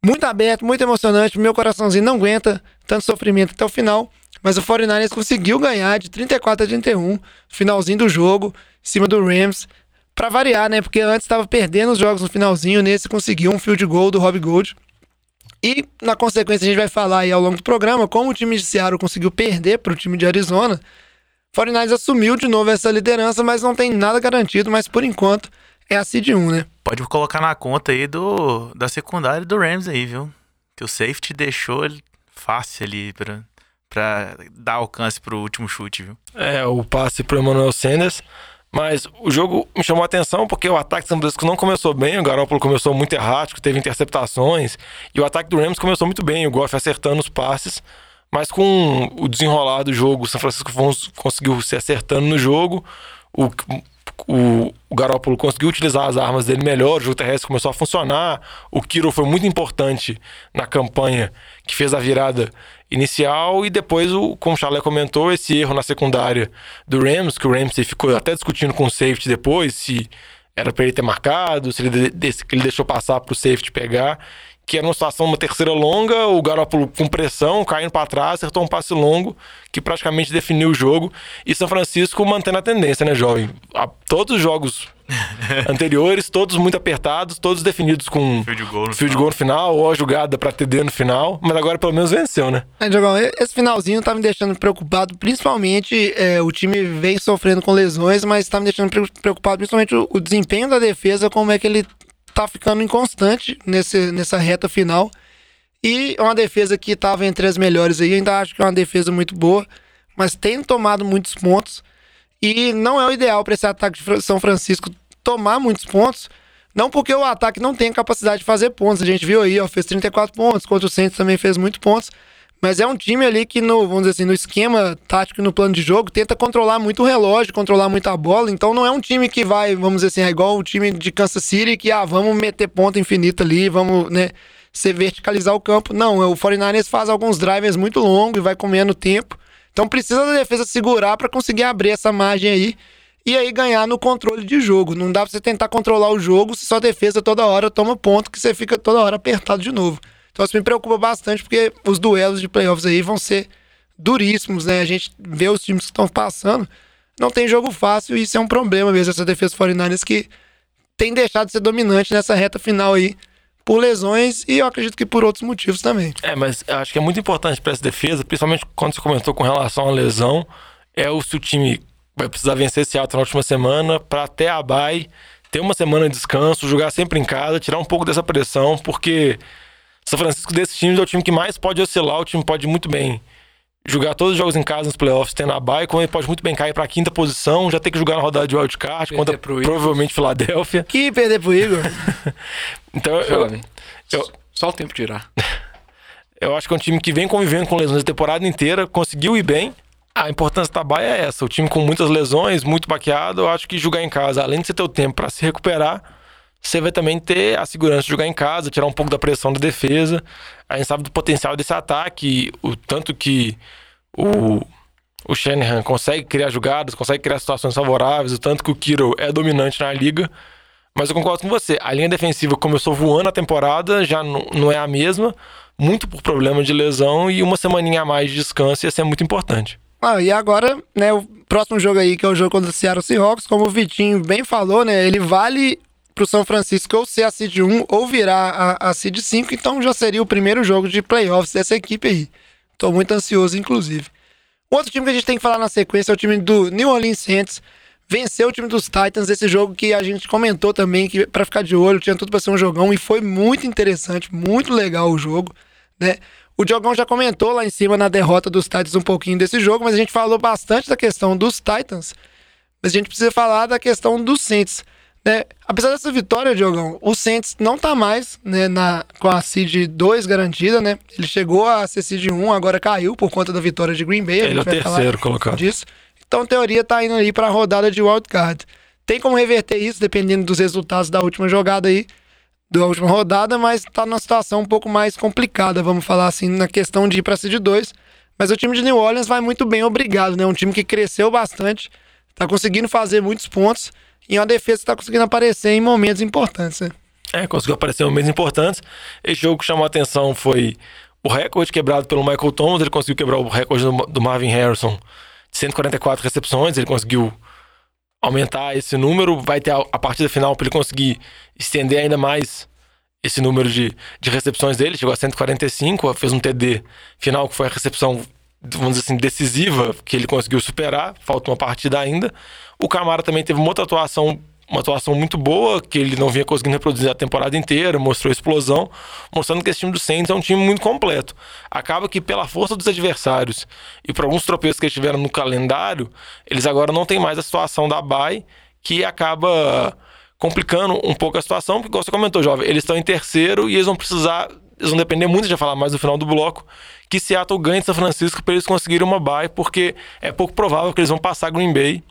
muito aberto, muito emocionante. Meu coraçãozinho não aguenta tanto sofrimento até o final. Mas o 49ers conseguiu ganhar de 34 a 31, finalzinho do jogo, em cima do Rams. Pra variar, né? Porque antes estava perdendo os jogos no finalzinho, nesse conseguiu um field goal do Rob Gold. E na consequência a gente vai falar aí ao longo do programa como o time de Seattle conseguiu perder para o time de Arizona. 49ers assumiu de novo essa liderança, mas não tem nada garantido, mas por enquanto é a seed 1, né? Pode colocar na conta aí do, da secundária do Rams aí, viu? Que o safety deixou ele fácil ali pra, pra dar alcance pro último chute, viu? É, o passe pro Emmanuel Sanders. Mas o jogo me chamou a atenção porque o ataque do São Francisco não começou bem, o Garoppolo começou muito errático, teve interceptações, e o ataque do Rams começou muito bem, o Goff acertando os passes, mas com o desenrolar do jogo, o São Francisco cons- conseguiu se acertando no jogo, o, o, o Garoppolo conseguiu utilizar as armas dele melhor, o jogo terrestre começou a funcionar, o Kiro foi muito importante na campanha que fez a virada inicial e depois, o, como o Chalé comentou, esse erro na secundária do Rams, que o Ramsey ficou até discutindo com o safety depois se era para ele ter marcado, se ele, se ele deixou passar para o safety pegar, que era uma situação, uma terceira longa, o Garoppolo com pressão, caindo para trás, acertou um passe longo que praticamente definiu o jogo e São Francisco mantendo a tendência, né, jovem? A- todos os jogos anteriores, todos muito apertados, todos definidos com Field goal no field final. goal no final ou a jogada para TD no final, mas agora pelo menos venceu, né? É, Diogão, esse finalzinho tá me deixando preocupado, principalmente é, o time vem sofrendo com lesões, mas tá me deixando pre- preocupado principalmente o, o desempenho da defesa, como é que ele tá ficando inconstante nesse, nessa reta final. E é uma defesa que tava entre as melhores aí, ainda acho que é uma defesa muito boa, mas tem tomado muitos pontos. E não é o ideal para esse ataque de São Francisco tomar muitos pontos. Não porque o ataque não tem capacidade de fazer pontos. A gente viu aí, ó, fez 34 pontos, contra o Santos também fez muitos pontos. Mas é um time ali que, no, vamos dizer assim, no esquema tático e no plano de jogo, tenta controlar muito o relógio, controlar muito a bola. Então não é um time que vai, vamos dizer assim, é igual o time de Kansas City, que, ah, vamos meter ponta infinita ali, vamos, né, se verticalizar o campo. Não, o 49ers faz alguns drivers muito longos e vai comendo tempo. Então precisa da defesa segurar para conseguir abrir essa margem aí e aí ganhar no controle de jogo. Não dá pra você tentar controlar o jogo se sua defesa toda hora toma ponto, que você fica toda hora apertado de novo. Então isso me preocupa bastante, porque os duelos de playoffs aí vão ser duríssimos, né? A gente vê os times que estão passando, não tem jogo fácil, e isso é um problema mesmo, essa defesa 49ers que tem deixado de ser dominante nessa reta final aí, por lesões e eu acredito que por outros motivos também. É, mas acho que é muito importante para essa defesa, principalmente quando você comentou com relação à lesão, é o se o time vai precisar vencer esse ato na última semana para até a bye ter uma semana de descanso, jogar sempre em casa, tirar um pouco dessa pressão, porque são Francisco desses times é o time que mais pode oscilar, o time pode muito bem jogar todos os jogos em casa nos playoffs, tendo a bye, como ele pode muito bem cair para a quinta posição, já ter que jogar na rodada de wildcard contra provavelmente Filadélfia. Que perder pro Igor. então eu, eu, Só o tempo tirar. eu acho que é um time que vem convivendo com lesões a temporada inteira, conseguiu ir bem. A importância da baia é essa. O time com muitas lesões, muito baqueado, eu acho que jogar em casa, além de você ter o tempo para se recuperar, você vai também ter a segurança de jogar em casa, tirar um pouco da pressão da defesa. A gente sabe do potencial desse ataque, o tanto que o, o Shanahan consegue criar jogadas, consegue criar situações favoráveis, o tanto que o Kiro é dominante na liga. Mas eu concordo com você, a linha defensiva começou voando a temporada, já não, não é a mesma, muito por problema de lesão e uma semaninha a mais de descanso ia ser muito importante. Ah, e agora, né, o próximo jogo aí, que é o jogo contra o Seattle Seahawks, como o Vitinho bem falou, né, ele vale pro São Francisco ou ser a seed 1 ou virar a, a seed 5, então já seria o primeiro jogo de playoffs dessa equipe aí. Tô muito ansioso, inclusive. Outro time que a gente tem que falar na sequência é o time do New Orleans Saints. Venceu o time dos Titans, esse jogo que a gente comentou também, que para ficar de olho, tinha tudo para ser um jogão e foi muito interessante, muito legal o jogo, né? O Diogão já comentou lá em cima na derrota dos Titans um pouquinho desse jogo, mas a gente falou bastante da questão dos Titans, mas a gente precisa falar da questão dos Saints. Né? Apesar dessa vitória, Diogão, o Saints não tá mais né, na, com a seed 2 garantida, né? Ele chegou a ser seed 1, agora caiu por conta da vitória de Green Bay. Ele é o terceiro colocado. Disso. Então, teoria, tá indo aí para a rodada de wildcard. Tem como reverter isso, dependendo dos resultados da última jogada aí, da última rodada, mas tá numa situação um pouco mais complicada, vamos falar assim, na questão de ir para seed 2. Mas o time de New Orleans vai muito bem, obrigado, né? Um time que cresceu bastante, tá conseguindo fazer muitos pontos e uma defesa que está conseguindo aparecer em momentos importantes. Né? É, conseguiu aparecer em momentos importantes. Esse jogo que chamou a atenção foi o recorde quebrado pelo Michael Thomas. Ele conseguiu quebrar o recorde do Marvin Harrison de 144 recepções. Ele conseguiu aumentar esse número. Vai ter a, a partida final para ele conseguir estender ainda mais esse número de, de recepções dele. Chegou a 145, fez um TD final que foi a recepção vamos dizer assim, decisiva que ele conseguiu superar, falta uma partida ainda. O Camara também teve uma outra atuação, uma atuação muito boa, que ele não vinha conseguindo reproduzir a temporada inteira, mostrou explosão, mostrando que esse time do Saints é um time muito completo. Acaba que pela força dos adversários e por alguns tropeços que eles tiveram no calendário, eles agora não têm mais a situação da bye, que acaba complicando um pouco a situação, porque, como você comentou, jovem, eles estão em terceiro e eles vão precisar, eles vão depender muito, de falar mais no final do bloco, que Seattle ganhe de São Francisco para eles conseguirem uma bye, porque é pouco provável que eles vão passar Green Bay.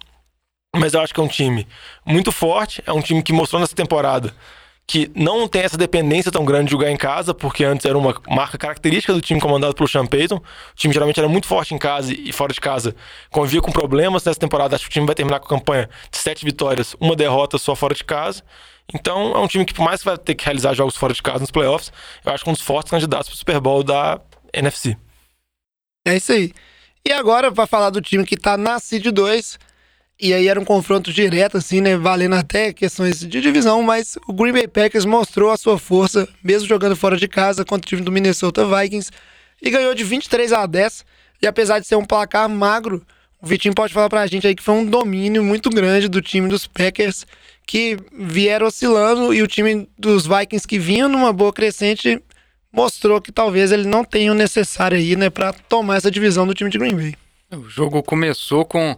Mas eu acho que é um time muito forte, é um time que mostrou nessa temporada que não tem essa dependência tão grande de jogar em casa, porque antes era uma marca característica do time comandado pelo Sean Payton. O time geralmente era muito forte em casa e fora de casa convivia com problemas. Nessa temporada, acho que o time vai terminar com a campanha de sete vitórias, uma derrota só fora de casa. Então, é um time que, por mais que vai ter que realizar jogos fora de casa nos playoffs, eu acho que é um dos fortes candidatos para o Super Bowl da NFC. É isso aí. E agora, para falar do time que tá na Seed 2, e aí era um confronto direto, assim, né? Valendo até questões de divisão, mas o Green Bay Packers mostrou a sua força, mesmo jogando fora de casa, contra o time do Minnesota Vikings, e ganhou de 23 a 10. E apesar de ser um placar magro, o Vitinho pode falar pra gente aí que foi um domínio muito grande do time dos Packers, que vieram oscilando, e o time dos Vikings que vinha numa boa crescente mostrou que talvez ele não tenha o necessário aí, né, para tomar essa divisão do time de Green Bay. O jogo começou com,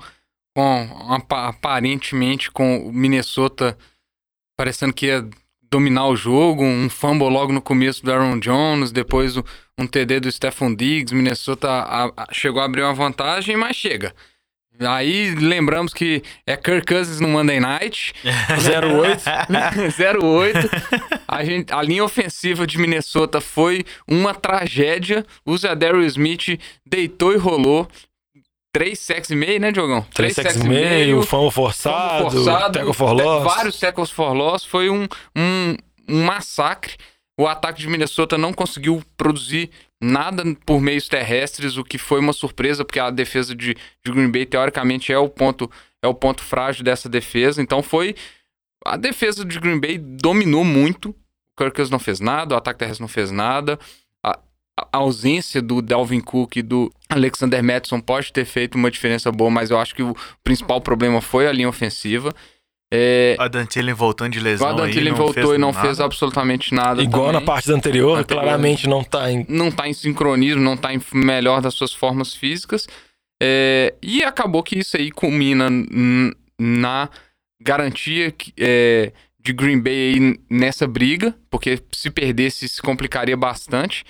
com aparentemente com o Minnesota parecendo que ia dominar o jogo, um fumble logo no começo do Aaron Jones, depois um TD do Stephon Diggs, Minnesota a- a- chegou a abrir uma vantagem, mas chega. Aí lembramos que é Kirk Cousins no Monday Night, 08. 08. A, gente, a linha ofensiva de Minnesota foi uma tragédia. O Zadarius Smith deitou e rolou. Três sacks e meio, né, Diogão? Três sacks e meio, fumble forçado, tackle for loss. Vários tackles for loss. Foi um, um, um massacre. O ataque de Minnesota não conseguiu produzir nada por meios terrestres, o que foi uma surpresa, porque a defesa de, de Green Bay, teoricamente, é o ponto é o ponto frágil dessa defesa. Então foi... A defesa de Green Bay dominou muito. O Kirk Cousins não fez nada, o ataque terrestre não fez nada. A, a ausência do Dalvin Cook e do Alexander Madison pode ter feito uma diferença boa, mas eu acho que o principal problema foi a linha ofensiva. É, O Adam Thielen voltando de lesão Thielen não voltou fez e não nada. fez absolutamente nada. Igual na também. partida anterior, Anterior. claramente não tá em. Não tá em sincronismo, não tá em melhor das suas formas físicas. É, e acabou que isso aí culmina na garantia que- é, de Green Bay aí nessa briga, porque se perdesse se complicaria bastante.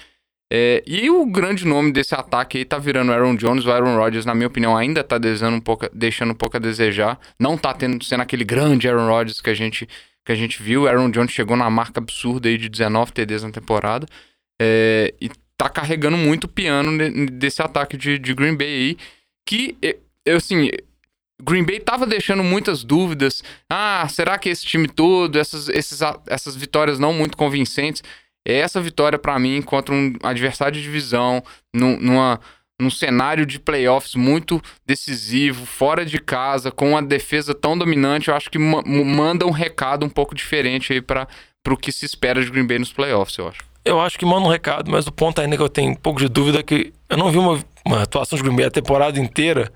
É, e o grande nome desse ataque aí tá virando Aaron Jones. O Aaron Rodgers, na minha opinião, ainda tá deixando um pouco, deixando um pouco a desejar. Não tá tendo, sendo aquele grande Aaron Rodgers que a gente, que a gente viu. O Aaron Jones chegou na marca absurda aí de 19 TDs na temporada. É, e tá carregando muito piano ne- desse ataque de, de Green Bay aí. Que, eu assim, Green Bay tava deixando muitas dúvidas. Ah, será que esse time todo, essas, esses, essas vitórias não muito convincentes, essa vitória pra mim contra um adversário de divisão, num, numa, num cenário de playoffs muito decisivo, fora de casa, com uma defesa tão dominante, eu acho que ma- manda um recado um pouco diferente aí para pro que se espera de Green Bay nos playoffs, eu acho. Eu acho que manda um recado, mas o ponto ainda que eu tenho um pouco de dúvida é que eu não vi uma, uma atuação de Green Bay a temporada inteira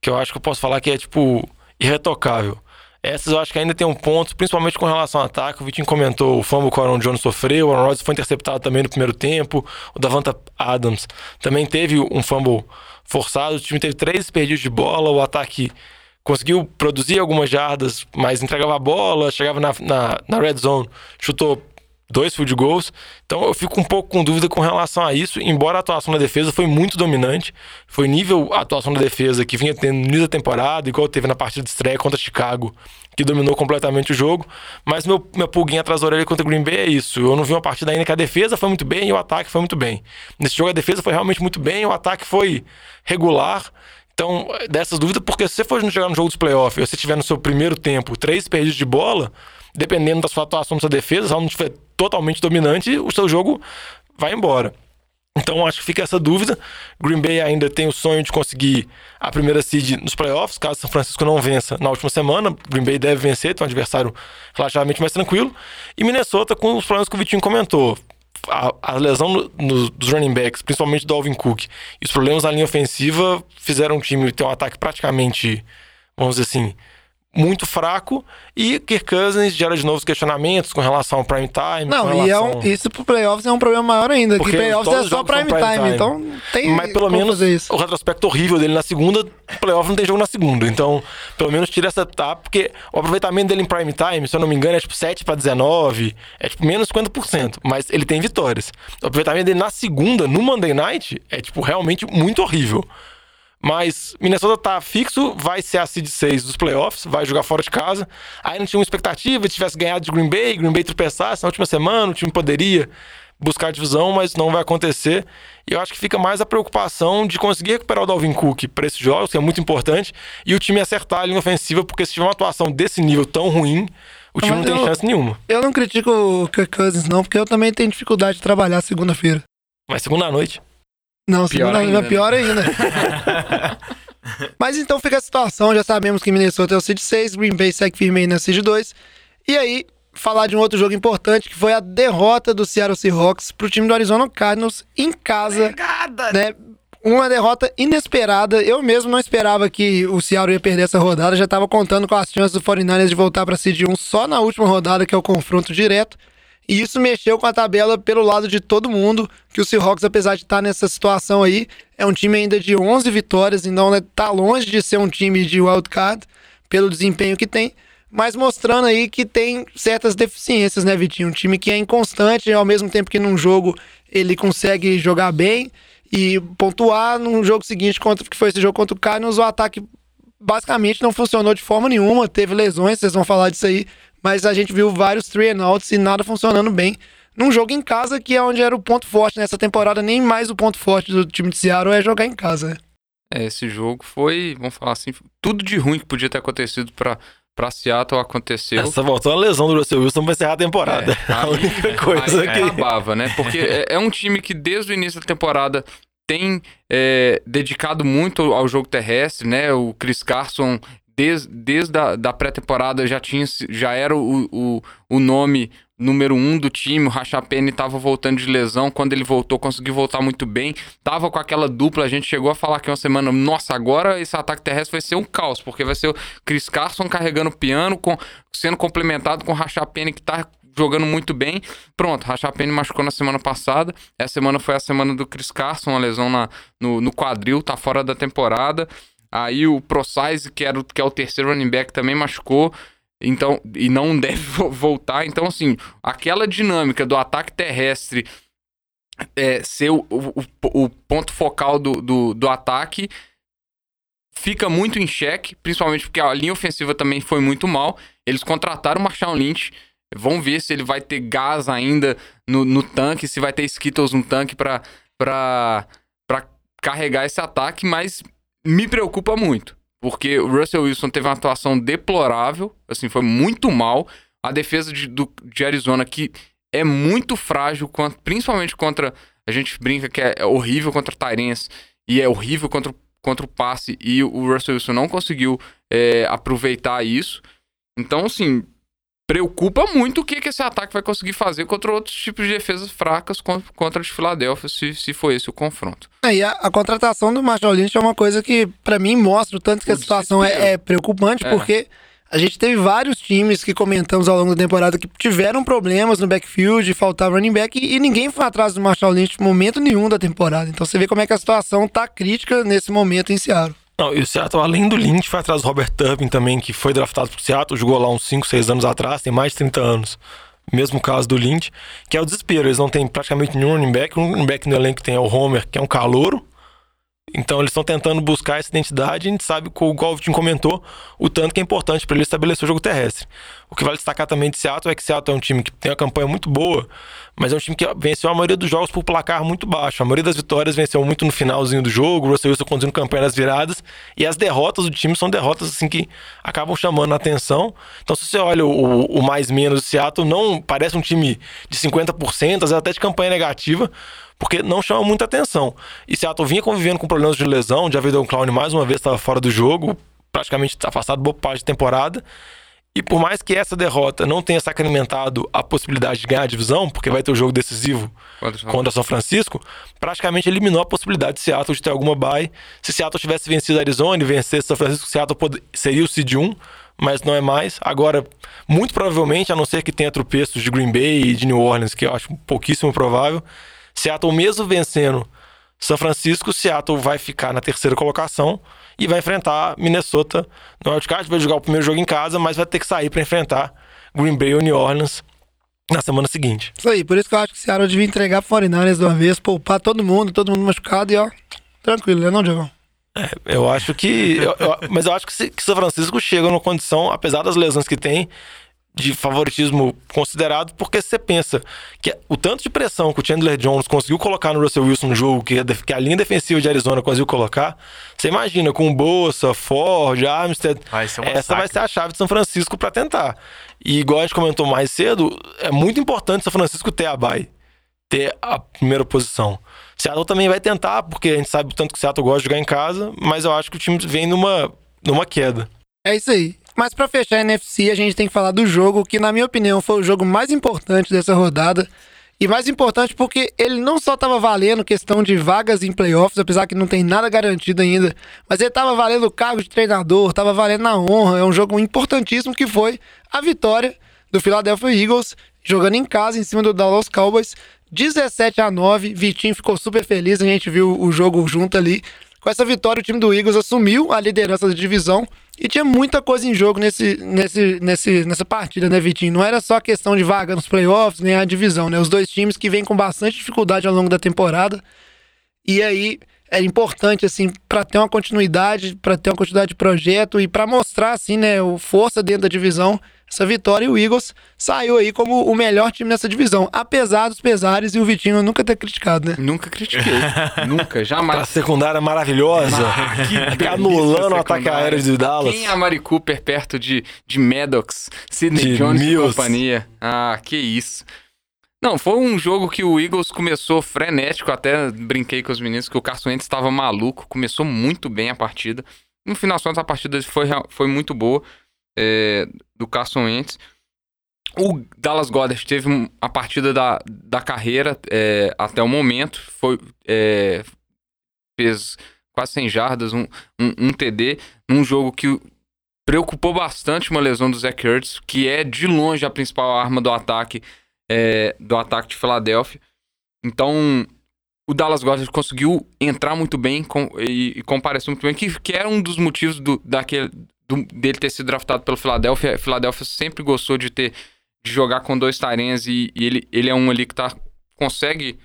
que eu acho que eu posso falar que é, tipo, irretocável. Essas eu acho que ainda tem um ponto, principalmente com relação ao ataque. O Vitinho comentou o fumble que o Aaron Jones sofreu, o Aaron Rodgers foi interceptado também no primeiro tempo, o Davanta Adams também teve um fumble forçado, o time teve três desperdícios de bola, o ataque conseguiu produzir algumas jardas, mas entregava a bola, chegava na, na, na red zone, chutou dois field goals. Então eu fico um pouco com dúvida com relação a isso, embora a atuação da defesa foi muito dominante. Foi nível a atuação da defesa que vinha tendo no início da temporada, igual teve na partida de estreia contra Chicago, que dominou completamente o jogo. Mas meu, meu pulguinho atrás da orelha contra o Green Bay é isso. Eu não vi uma partida ainda que a defesa foi muito bem e o ataque foi muito bem. Nesse jogo a defesa foi realmente muito bem, o ataque foi regular. Então, dessas dúvidas, porque se você for jogar no jogo dos playoffs e você tiver no seu primeiro tempo três perdidos de bola, dependendo da sua atuação da sua defesa, se ela não estiver totalmente dominante, o seu jogo vai embora. Então acho que fica essa dúvida. Green Bay ainda tem o sonho de conseguir a primeira seed nos playoffs, caso São Francisco não vença na última semana. Green Bay deve vencer, tem um adversário relativamente mais tranquilo. E Minnesota com os problemas que o Vitinho comentou. A, a lesão no- no- dos running backs, principalmente do Alvin Cook, e os problemas na linha ofensiva fizeram o time ter um ataque praticamente, vamos dizer assim, muito fraco. E Kirk Cousins gera de novos questionamentos com relação ao prime time. Não, com e é relação... um, isso pro playoffs é um problema maior ainda, Porque que playoffs é só prime, prime time, time. então tem Mas pelo menos o retrospecto horrível dele na segunda, playoff não tem jogo na segunda. Então, pelo menos tira essa etapa, porque o aproveitamento dele em prime time, se eu não me engano, é tipo 7 para 19, é tipo menos 50%, mas ele tem vitórias. O aproveitamento dele na segunda, no Monday Night, é tipo realmente muito horrível. Mas Minnesota tá fixo, vai ser a seed 6 dos playoffs, vai jogar fora de casa. Aí não tinha uma expectativa, se tivesse ganhado de Green Bay, Green Bay tropeçasse na última semana, o time poderia buscar a divisão, mas não vai acontecer. E eu acho que fica mais a preocupação de conseguir recuperar o Dalvin Cook para esses jogos, que é muito importante, e o time acertar a linha ofensiva, porque se tiver uma atuação desse nível tão ruim, o time Mas não tem eu- chance nenhuma. Eu não critico o Kirk Cousins, não, porque eu também tenho dificuldade de trabalhar segunda-feira. Mas segunda noite. Não, Pior segunda ainda, é pior ainda. Mas então fica a situação, já sabemos que Minnesota é o Seed 6, Green Bay segue firme aí na Seed 2. E aí, falar de um outro jogo importante, que foi a derrota do Seattle Seahawks pro time do Arizona Cardinals em casa. Né? Uma derrota inesperada. Eu mesmo não esperava que o Seattle ia perder essa rodada. Já estava contando com as chances do 49ers de voltar para Seed 1 só na última rodada, que é o confronto direto. E isso mexeu com a tabela pelo lado de todo mundo, que o Seahawks, apesar de estar nessa situação aí, é um time ainda de 11 vitórias, então né, tá longe de ser um time de wildcard, pelo desempenho que tem. mas mostrando aí que tem certas deficiências, né, Vitinho? Um time que é inconstante, ao mesmo tempo que num jogo ele consegue jogar bem e pontuar num jogo seguinte, contra, que foi esse jogo contra o Cardinals, o ataque basicamente não funcionou de forma nenhuma, teve lesões, vocês vão falar disso aí, mas a gente viu vários three and outs e nada funcionando bem. Num jogo em casa, que é onde era o ponto forte nessa temporada, nem mais o ponto forte do time de Seattle é jogar em casa, né? É, esse jogo foi, vamos falar assim, tudo de ruim que podia ter acontecido para para Seattle aconteceu. Essa voltou a lesão do Russell Wilson vai encerrar a temporada. É, a única coisa aí, que acabava, né? Porque é, é, um time que desde o início da temporada tem é, dedicado muito ao jogo terrestre, né? O Chris Carson desde, desde a da pré-temporada já tinha já era o, o, o nome número um do time, o Rachapene estava voltando de lesão, quando ele voltou, conseguiu voltar muito bem, tava com aquela dupla, a gente chegou a falar que uma semana, nossa, agora esse ataque terrestre vai ser um caos, porque vai ser o Chris Carson carregando o piano, com, sendo complementado com o Rachapene que tá jogando muito bem. Pronto, Rachapene machucou na semana passada. Essa semana foi a semana do Chris Carson, uma lesão na, no, no quadril, tá fora da temporada. Aí o ProSize, que, era, que é o terceiro running back, também machucou. Então, e não deve voltar. Então, assim, aquela dinâmica do ataque terrestre é, ser o, o, o ponto focal do, do, do, ataque fica muito em xeque, principalmente porque a linha ofensiva também foi muito mal. Eles contrataram o Marshall Lynch. Vamos ver se ele vai ter gás ainda no, no tanque, se vai ter Skittles no tanque para carregar esse ataque, mas me preocupa muito. Porque o Russell Wilson teve uma atuação deplorável, assim, foi muito mal. A defesa de, do, de Arizona, que é muito frágil, principalmente contra. A gente brinca que é horrível contra Tyrens e é horrível contra, contra o passe, e o Russell Wilson não conseguiu é, aproveitar isso. Então, assim, preocupa muito o que, que esse ataque vai conseguir fazer contra outros tipos de defesas fracas contra a de Filadélfia, se, se for esse o confronto. É, e a, a, contratação do Marshall Lynch é uma coisa que, para mim, mostra o tanto que a situação é, é, preocupante, é. porque a gente teve vários times que comentamos ao longo da temporada que tiveram problemas no backfield, faltava running back, e, e ninguém foi atrás do Marshall Lynch em momento nenhum da temporada. Então você vê como é que a situação tá crítica nesse momento em Seattle. Não, e o Seattle, além do Lynch, foi atrás do Robert Turbin também, que foi draftado pro Seattle, jogou lá uns 5, 6 anos atrás, tem mais de 30 anos. Mesmo caso do Lynch, que é o desespero. Eles não têm praticamente nenhum running back. O running back no elenco tem é o Homer, que é um calouro. Então eles estão tentando buscar essa identidade. A gente sabe, como o Tim comentou, o tanto que é importante para ele estabelecer o jogo terrestre. O que vale destacar também de Seattle é que Seattle é um time que tem uma campanha muito boa, mas é um time que venceu a maioria dos jogos por placar muito baixo. A maioria das vitórias venceu muito no finalzinho do jogo, o Russell Wilson conduzindo campanha nas viradas, e as derrotas do time são derrotas assim que acabam chamando a atenção. Então, se você olha o, o mais menos de Seattle, não parece um time de 50%, às vezes até de campanha negativa, porque não chama muita atenção. E Seattle vinha convivendo com problemas de lesão, já um Clown mais uma vez estava fora do jogo, praticamente afastado boa parte da temporada. E por mais que essa derrota não tenha sacramentado a possibilidade de ganhar a divisão, porque vai ter o jogo decisivo contra São Francisco, praticamente eliminou a possibilidade de Seattle de ter alguma bye. Se Seattle tivesse vencido a Arizona e vencesse São Francisco, Seattle seria o seed 1, mas não é mais. Agora, muito provavelmente, a não ser que tenha tropeços de Green Bay e de New Orleans, que eu acho pouquíssimo provável, Seattle, mesmo vencendo São Francisco, Seattle vai ficar na terceira colocação e vai enfrentar Minnesota no wildcard. Vai jogar o primeiro jogo em casa, mas vai ter que sair para enfrentar Green Bay ou New Orleans na semana seguinte. Isso aí, por isso que eu acho que o Seattle devia entregar para 49 de uma vez, poupar todo mundo, todo mundo machucado e ó, tranquilo, né não, Diogão? É, eu acho que. eu, eu, mas eu acho que, se, que São Francisco chega numa condição, apesar das lesões que tem, de favoritismo considerado, porque você pensa que o tanto de pressão que o Chandler Jones conseguiu colocar no Russell Wilson no jogo, que a, que a linha defensiva de Arizona conseguiu colocar, você imagina com Bolsa, Ford, Armstead, vai essa vai ser a chave de São Francisco para tentar. E igual a gente comentou mais cedo, é muito importante São Francisco ter a bye, ter a primeira posição. Seattle também vai tentar, porque a gente sabe o tanto que o Seattle gosta de jogar em casa, mas eu acho que o time vem numa, numa queda. É isso aí. Mas para fechar a NFC, a gente tem que falar do jogo que, na minha opinião, foi o jogo mais importante dessa rodada. E mais importante porque ele não só estava valendo questão de vagas em playoffs, apesar que não tem nada garantido ainda, mas ele estava valendo o cargo de treinador, estava valendo a honra. É um jogo importantíssimo que foi a vitória do Philadelphia Eagles, jogando em casa em cima do Dallas Cowboys, 17 a 9. Vitinho ficou super feliz, a gente viu o jogo junto ali. Com essa vitória, o time do Eagles assumiu a liderança da divisão e tinha muita coisa em jogo nesse, nesse, nesse, nessa partida, né, Vitinho? Não era só questão de vaga nos playoffs, nem a divisão, né? Os dois times que vêm com bastante dificuldade ao longo da temporada. E aí era importante, assim, para ter uma continuidade, para ter uma continuidade de projeto e para mostrar, assim, né, o força dentro da divisão essa vitória e o Eagles saiu aí como o melhor time nessa divisão, apesar dos pesares e o Vitinho nunca ter criticado, né? Nunca critiquei. nunca, jamais. A secundária maravilhosa. que anulando o ataque aéreo de Dallas. Quem é a Mari Cooper perto de, de Maddox, Sidney de Jones Mills. e companhia? Ah, que isso. Não, foi um jogo que o Eagles começou frenético, até brinquei com os meninos que o Carson Wentz estava maluco, começou muito bem a partida. No final das contas, a partida foi, foi muito boa é, do Carson Wentz. O Dallas Goddard teve a partida da, da carreira é, até o momento. Foi, é, fez quase 100 jardas, um, um, um, TD, num jogo que preocupou bastante uma lesão do Zach Ertz, que é de longe a principal arma do ataque é, do ataque de Filadélfia. Então, o Dallas Goddard conseguiu entrar muito bem com, e, e compareceu muito bem, que, que era um dos motivos do, daquele, do, dele ter sido draftado pelo Philadelphia. Philadelphia sempre gostou de ter de jogar com dois Tyrens e, e, ele, ele é um ali que tá, consegue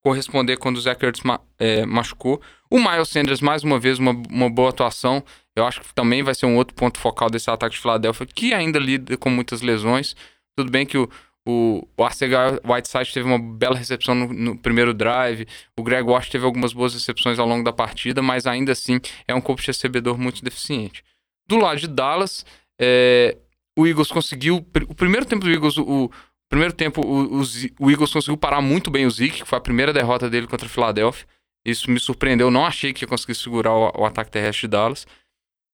corresponder quando o Zach Ertz ma, é, machucou. O Miles Sanders, mais uma vez, uma, uma boa atuação. Eu acho que também vai ser um outro ponto focal desse ataque de Philadelphia, que ainda lida com muitas lesões. Tudo bem que o, o, o Arcega Whiteside teve uma bela recepção no, no, primeiro drive. O Greg Wash teve algumas boas recepções ao longo da partida, mas ainda assim é um corpo de recebedor muito deficiente. Do lado de Dallas, é, o Eagles conseguiu. O primeiro tempo do Eagles, o, o primeiro tempo, o, o, o, Eagles conseguiu parar muito bem o Zeke, que foi a primeira derrota dele contra o Philadelphia. Isso me surpreendeu, não achei que ia conseguir segurar o, o ataque terrestre de Dallas.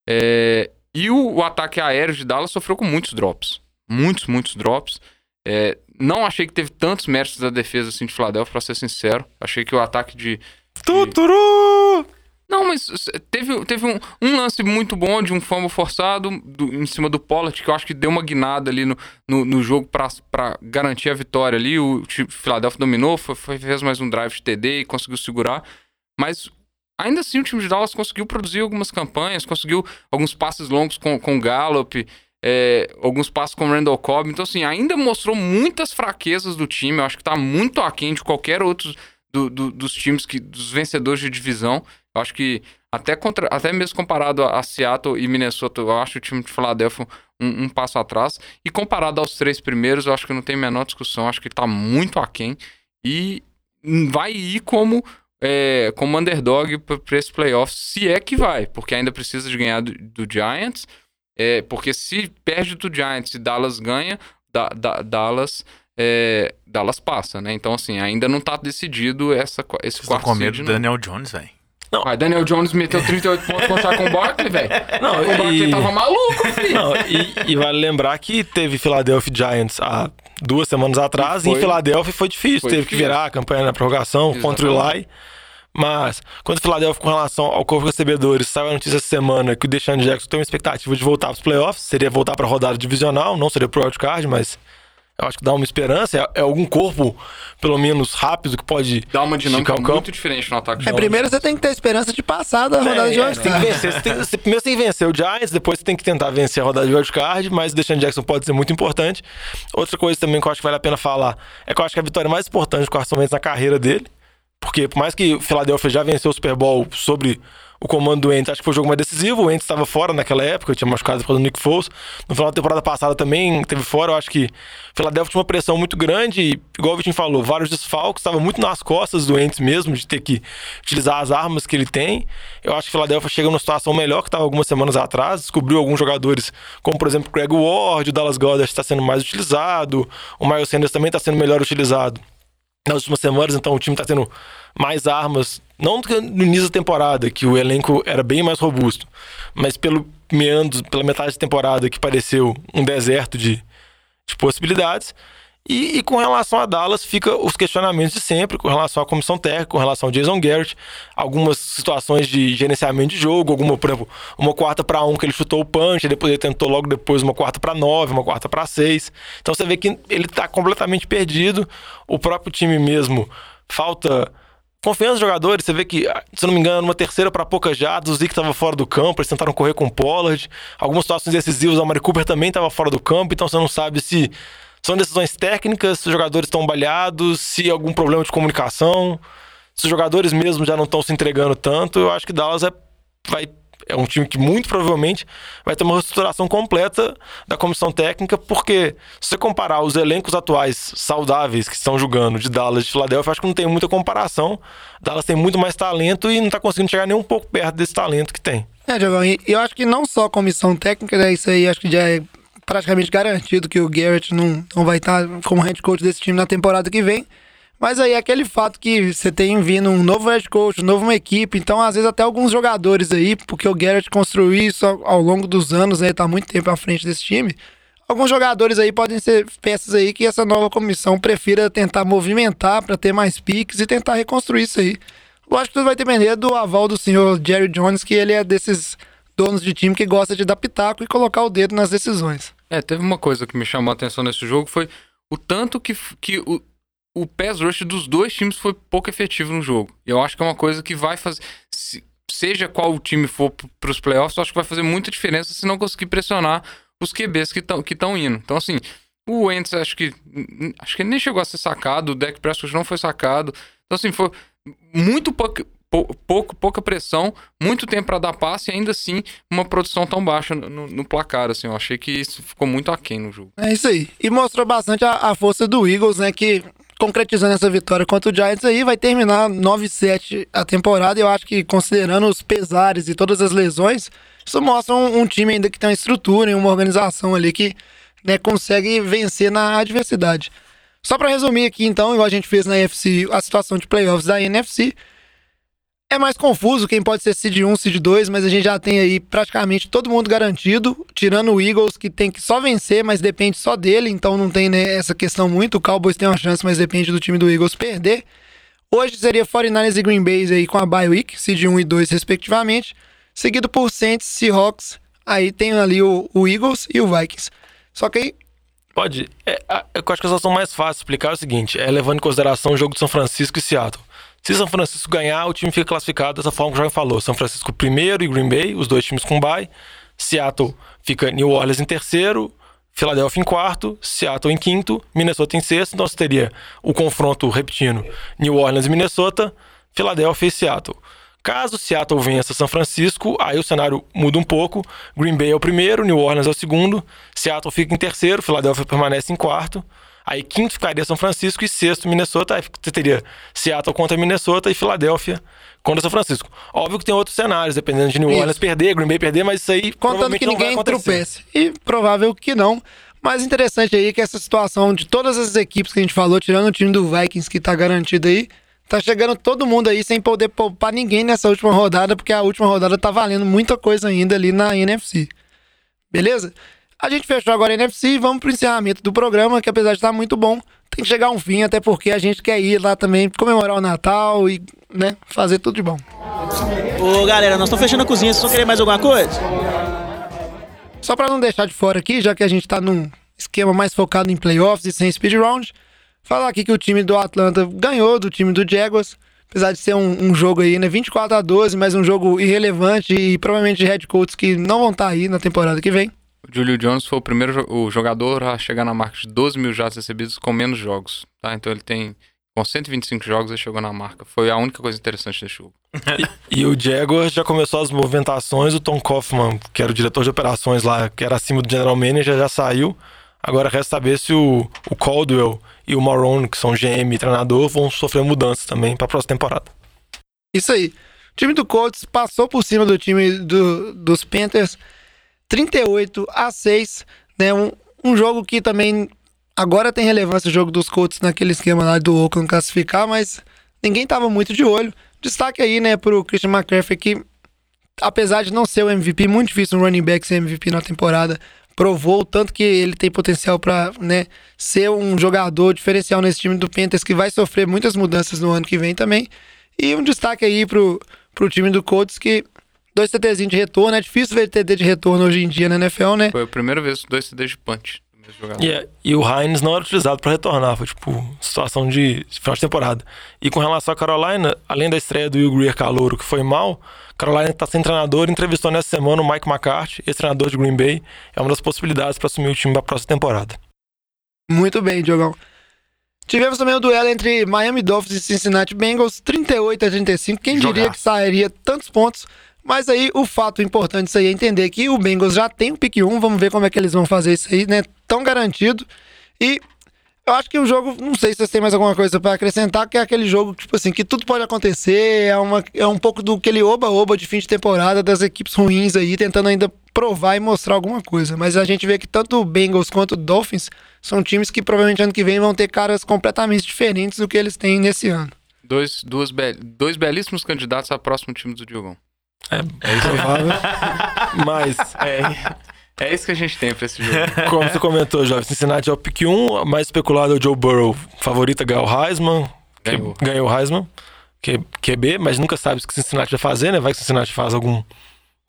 É, e o, o, ataque aéreo de Dallas sofreu com muitos drops. Muitos, muitos drops. É, não achei que teve tantos méritos da defesa assim de Philadelphia, pra ser sincero. Achei que o ataque de. de... Tuturu! Não, mas teve, teve um, um, lance muito bom de um fumble forçado do, em cima do Pollard, que eu acho que deu uma guinada ali no, no, no jogo para garantir a vitória ali. O Philadelphia dominou, foi, foi, fez mais um drive de TD e conseguiu segurar. Mas ainda assim o time de Dallas conseguiu produzir algumas campanhas, conseguiu alguns passes longos com, com Gallup, é, alguns passes com Randall Cobb. Então, assim, ainda mostrou muitas fraquezas do time. Eu acho que está muito aquém de qualquer outro do, do, dos times, que, dos vencedores de divisão. Eu acho que até, contra, até mesmo comparado a, Seattle e Minnesota, eu acho o time de Philadelphia um, um, passo atrás. E comparado aos três primeiros, eu acho que não tem a menor discussão. Eu acho que está muito aquém. E vai ir como, é, como underdog para esse playoff, se é que vai, porque ainda precisa de ganhar do, do Giants. É, porque se perde do Giants e Dallas ganha, da, da, Dallas é, Dallas passa, né? Então, assim, ainda não tá decidido essa, esse Vocês quarto com medo do Daniel Jones, velho. Não. Ah, Daniel Jones meteu 38 pontos contra com o Barkley, velho. Não, o Barkley e... tava maluco, filho. Não, e, e, vale lembrar que teve Philadelphia Giants há duas semanas atrás e, foi... e em Philadelphia foi difícil. Foi teve difícil. que virar a campanha na prorrogação Exatamente. contra o Eli. Mas, quando o Philadelphia, com relação ao corpo de recebedores, saiu a notícia essa semana que o Deshaun Jackson tem uma expectativa de voltar para os playoffs, seria voltar para a rodada divisional, não seria pro wildcard, mas eu acho que dá uma esperança. É, é, algum corpo, pelo menos rápido, que pode. Dá uma dinâmica muito diferente no ataque. É, primeiro você tem que ter a esperança de passar da rodada é, de wildcard. Tem que vencer. Você tem, você, primeiro você tem que vencer o Giants, depois você tem que tentar vencer a rodada de wildcard, mas o Deshaun Jackson pode ser muito importante. Outra coisa também que eu acho que vale a pena falar é que eu acho que a vitória mais importante do Carson Wentz na carreira dele. Porque por mais que o Philadelphia já venceu o Super Bowl sobre o comando do Ents, acho que foi o jogo mais decisivo. O Ents estava fora naquela época, tinha machucado por do Nick Foles. No final da temporada passada também teve fora. Eu acho que o Philadelphia tinha uma pressão muito grande. E, igual o Vitinho falou, vários desfalques, estava muito nas costas do Ents mesmo, de ter que utilizar as armas que ele tem. Eu acho que o Philadelphia chega numa situação melhor que estava algumas semanas atrás. Descobriu alguns jogadores, como por exemplo o Craig Ward, o Dallas Goddard está sendo mais utilizado. O Miles Sanders também está sendo melhor utilizado nas últimas semanas, então o time está tendo mais armas, não no início da temporada, que o elenco era bem mais robusto, mas pelo meandro, pela metade da temporada que pareceu um deserto de, de possibilidades. E, e, com relação a Dallas, fica os questionamentos de sempre, com relação à comissão técnica, com relação ao Jason Garrett, algumas situações de gerenciamento de jogo, alguma, por exemplo, uma quarta para um que ele chutou o punch, depois ele tentou logo depois uma quarta para nove, uma quarta para seis. Então você vê que ele está completamente perdido. O próprio time mesmo falta confiança dos jogadores, você vê que, se não me engano, uma terceira para poucas jardas, o Zeke estava fora do campo, eles tentaram correr com o Pollard. Algumas situações decisivas, a Mari Cooper também estava fora do campo, então você não sabe se são decisões técnicas, se os jogadores estão balhados, se algum problema de comunicação, se os jogadores mesmo já não estão se entregando tanto. Eu acho que Dallas é, vai é um time que muito provavelmente vai ter uma reestruturação completa da comissão técnica, porque se você comparar os elencos atuais saudáveis que estão jogando de Dallas e de Philadelphia, acho que não tem muita comparação. Dallas tem muito mais talento e não está conseguindo chegar nem um pouco perto desse talento que tem. É, Diogão, e eu acho que não só a comissão técnica, né, isso aí acho que já é praticamente garantido que o Garrett não, não vai estar como head coach desse time na temporada que vem. Mas aí é aquele fato que você tem vindo um novo head coach, um novo uma equipe, então às vezes até alguns jogadores aí, porque o Garrett construiu isso ao, ao longo dos anos, né, tá muito tempo à frente desse time. Alguns jogadores aí podem ser peças aí que essa nova comissão prefira tentar movimentar para ter mais piques e tentar reconstruir isso aí. Lógico que tudo vai depender do aval do senhor Jerry Jones, que ele é desses donos de time que gosta de dar pitaco e colocar o dedo nas decisões. É, teve uma coisa que me chamou a atenção nesse jogo, foi o tanto que, que o, o pass rush dos dois times foi pouco efetivo no jogo. E eu acho que é uma coisa que vai fazer. Se, seja qual o time for para os playoffs, eu acho que vai fazer muita diferença se não conseguir pressionar os QBs que estão que indo. Então, assim, o Wentz acho que. Acho que ele nem chegou a ser sacado, o Deck Prescott não foi sacado. Então, assim, foi muito pouco, pouco, pouca pressão, muito tempo para dar passe e ainda assim uma produção tão baixa no, no, placar. Assim, eu achei que isso ficou muito aquém no jogo. É isso aí. E mostrou bastante a, a força do Eagles, né? Que concretizando essa vitória contra o Giants aí, vai terminar 9-7 a temporada. Eu acho que, considerando os pesares e todas as lesões, isso mostra um, um time ainda que tem uma estrutura e uma organização ali que né, consegue vencer na adversidade. Só para resumir aqui, então, igual a gente fez na NFC, a situação de playoffs da NFC. É mais confuso quem pode ser seed 1, seed 2, mas a gente já tem aí praticamente todo mundo garantido, tirando o Eagles, que tem que só vencer, mas depende só dele, então não tem né, essa questão muito. O Cowboys tem uma chance, mas depende do time do Eagles perder. Hoje seria 49ers e Green Bay aí com a bye week, seed 1 e 2 respectivamente, seguido por Saints, Seahawks, aí tem ali o, o Eagles e o Vikings. Só que aí Pode. É, eu acho que a situação mais fácil de explicar é o seguinte: é levando em consideração o jogo de São Francisco e Seattle. Se São Francisco ganhar, o time fica classificado dessa forma que o Jorge falou. São Francisco primeiro e Green Bay, os dois times com bye. Seattle fica New Orleans em terceiro, Philadelphia em quarto, Seattle em quinto, Minnesota em sexto. Então você teria o confronto repetindo New Orleans e Minnesota, Philadelphia e Seattle. Caso Seattle vença São Francisco, aí o cenário muda um pouco. Green Bay é o primeiro, New Orleans é o segundo, Seattle fica em terceiro, Philadelphia permanece em quarto. Aí quinto ficaria São Francisco e sexto Minnesota. Aí você teria Seattle contra Minnesota e Filadélfia contra São Francisco. Óbvio que tem outros cenários, dependendo de New Orleans isso. perder, Green Bay perder, mas isso aí Contando que ninguém tropece. E provável que não. Mas interessante aí que essa situação de todas as equipes que a gente falou, tirando o time do Vikings que tá garantido aí, tá chegando todo mundo aí sem poder poupar ninguém nessa última rodada, porque a última rodada tá valendo muita coisa ainda ali na NFC. Beleza? A gente fechou agora a NFC e vamos pro encerramento do programa, que apesar de estar muito bom, tem que chegar um fim, até porque a gente quer ir lá também comemorar o Natal e, né, fazer tudo de bom. Ô galera, nós estamos fechando a cozinha, vocês vão querer mais alguma coisa? Só para não deixar de fora aqui, já que a gente tá num esquema mais focado em playoffs e sem speed round, falar aqui que o time do Atlanta ganhou do time do Jaguars, apesar de ser um, um, jogo aí, né, 24 a 12, mas um jogo irrelevante e provavelmente de head coaches que não vão estar tá aí na temporada que vem. O Julio Jones foi o primeiro o jogador a chegar na marca de 12 mil jardas recebidos com menos jogos, tá? Então ele tem com 125 jogos ele chegou na marca. Foi a única coisa interessante desse jogo. e, e, o Jaguar já começou as movimentações, o Tom Kaufman, que era o diretor de operações lá, que era acima do general manager, já saiu. Agora resta saber se o, o Caldwell e o Marone, que são GM e treinador, vão sofrer mudanças também para a próxima temporada. Isso aí. O time do Colts passou por cima do time do, dos Panthers 38 a 6, né? Um, um jogo que também agora tem relevância o jogo dos Colts naquele esquema lá do Oakland classificar, mas ninguém tava muito de olho. Destaque aí, né, pro Christian McCaffrey que apesar de não ser o MVP, muito difícil um running back ser MVP na temporada, provou tanto que ele tem potencial para, né, ser um jogador diferencial nesse time do Panthers que vai sofrer muitas mudanças no ano que vem também. E um destaque aí pro, pro time do Colts que dois TDzinhos de retorno. É difícil ver TD de retorno hoje em dia na NFL, né? Foi a primeira vez dois TDs de punch. jogador. E, o Hines não era utilizado para retornar, foi tipo situação de final de temporada. E com relação a Carolina, além da estreia do Will Greer Calouro, que foi mal, Carolina está sem treinador, entrevistou nessa semana o Mike McCarthy, ex-treinador de Green Bay, é uma das possibilidades para assumir o time para a próxima temporada. Muito bem, Diogão. Tivemos também o duelo entre Miami Dolphins e Cincinnati Bengals, 38 a 35. Quem diria Jogaço. que sairia tantos pontos? Mas aí o fato importante disso aí é entender que o Bengals já tem o pick 1, vamos ver como é que eles vão fazer isso aí, né? Tão garantido. E eu acho que o jogo, não sei se vocês têm mais alguma coisa pra acrescentar, que é aquele jogo, tipo assim, que tudo pode acontecer, é, uma, é um pouco do aquele oba-oba de fim de temporada das equipes ruins aí, tentando ainda provar e mostrar alguma coisa. Mas a gente vê que tanto o Bengals quanto o Dolphins são times que provavelmente ano que vem vão ter caras completamente diferentes do que eles têm nesse ano. Dois, duas be- dois belíssimos candidatos a próximo time do Diogão. É isso provável. Mas, É, é isso que a gente tem pra esse jogo. como você comentou, Jovem, Cincinnati é o pick 1, o mais especulado é o Joe Burrow, favorito a ganhar o Heisman, que- Ganhou. ganhou o Heisman, que, QB, mas nunca sabe o que Cincinnati vai fazer, né? Vai que Cincinnati faz algum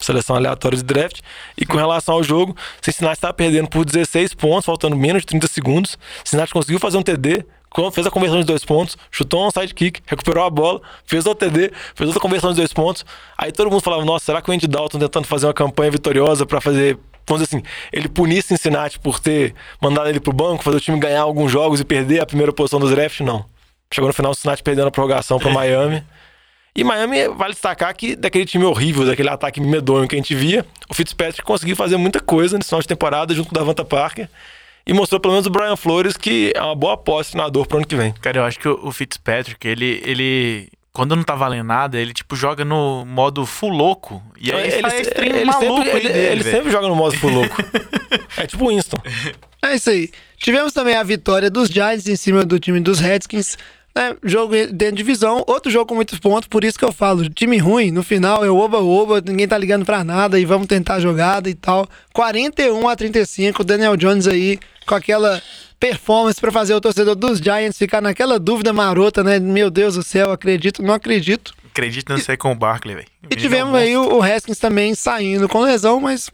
seleção aleatória de draft. E com relação ao jogo, Cincinnati estava perdendo por 16 pontos, faltando menos de 30 segundos. Cincinnati conseguiu fazer um TD, fez a conversão de dois pontos, chutou um sidekick, recuperou a bola, fez outro TD, fez outra conversão de dois pontos. Aí todo mundo falava: Nossa, será que o Andy Dalton tentando fazer uma campanha vitoriosa para fazer. Vamos dizer assim, ele punir Cincinnati por ter mandado ele pro banco, fazer o time ganhar alguns jogos e perder a primeira posição dos draft? Não. Chegou no final, o Cincinnati perdendo a prorrogação para Miami. E Miami, vale destacar que daquele time horrível, daquele ataque medonho que a gente via, o Fitzpatrick conseguiu fazer muita coisa nesse final de temporada junto com o Davanta Parker. E mostrou pelo menos o Brian Flores que é uma boa aposta de treinador pro ano que vem. Cara, eu acho que o Fitzpatrick, ele, ele. Quando não tá valendo nada, ele tipo joga no modo full louco. E aí ele, ele maluco sempre, dele, ele sempre joga no modo full louco. é tipo o Winston. É isso aí. Tivemos também a vitória dos Giants em cima do time dos Redskins. Né? Jogo dentro de divisão, outro jogo com muitos pontos, por isso que eu falo, time ruim, no final é oba-oba, ninguém tá ligando pra nada e vamos tentar a jogada e tal. 41 a 35, Daniel Jones aí com aquela performance pra fazer o torcedor dos Giants ficar naquela dúvida marota, né? Meu Deus do céu, acredito, não acredito. Acredito não sei com o Barkley, velho. E tivemos aí o, o Haskins também saindo com lesão, mas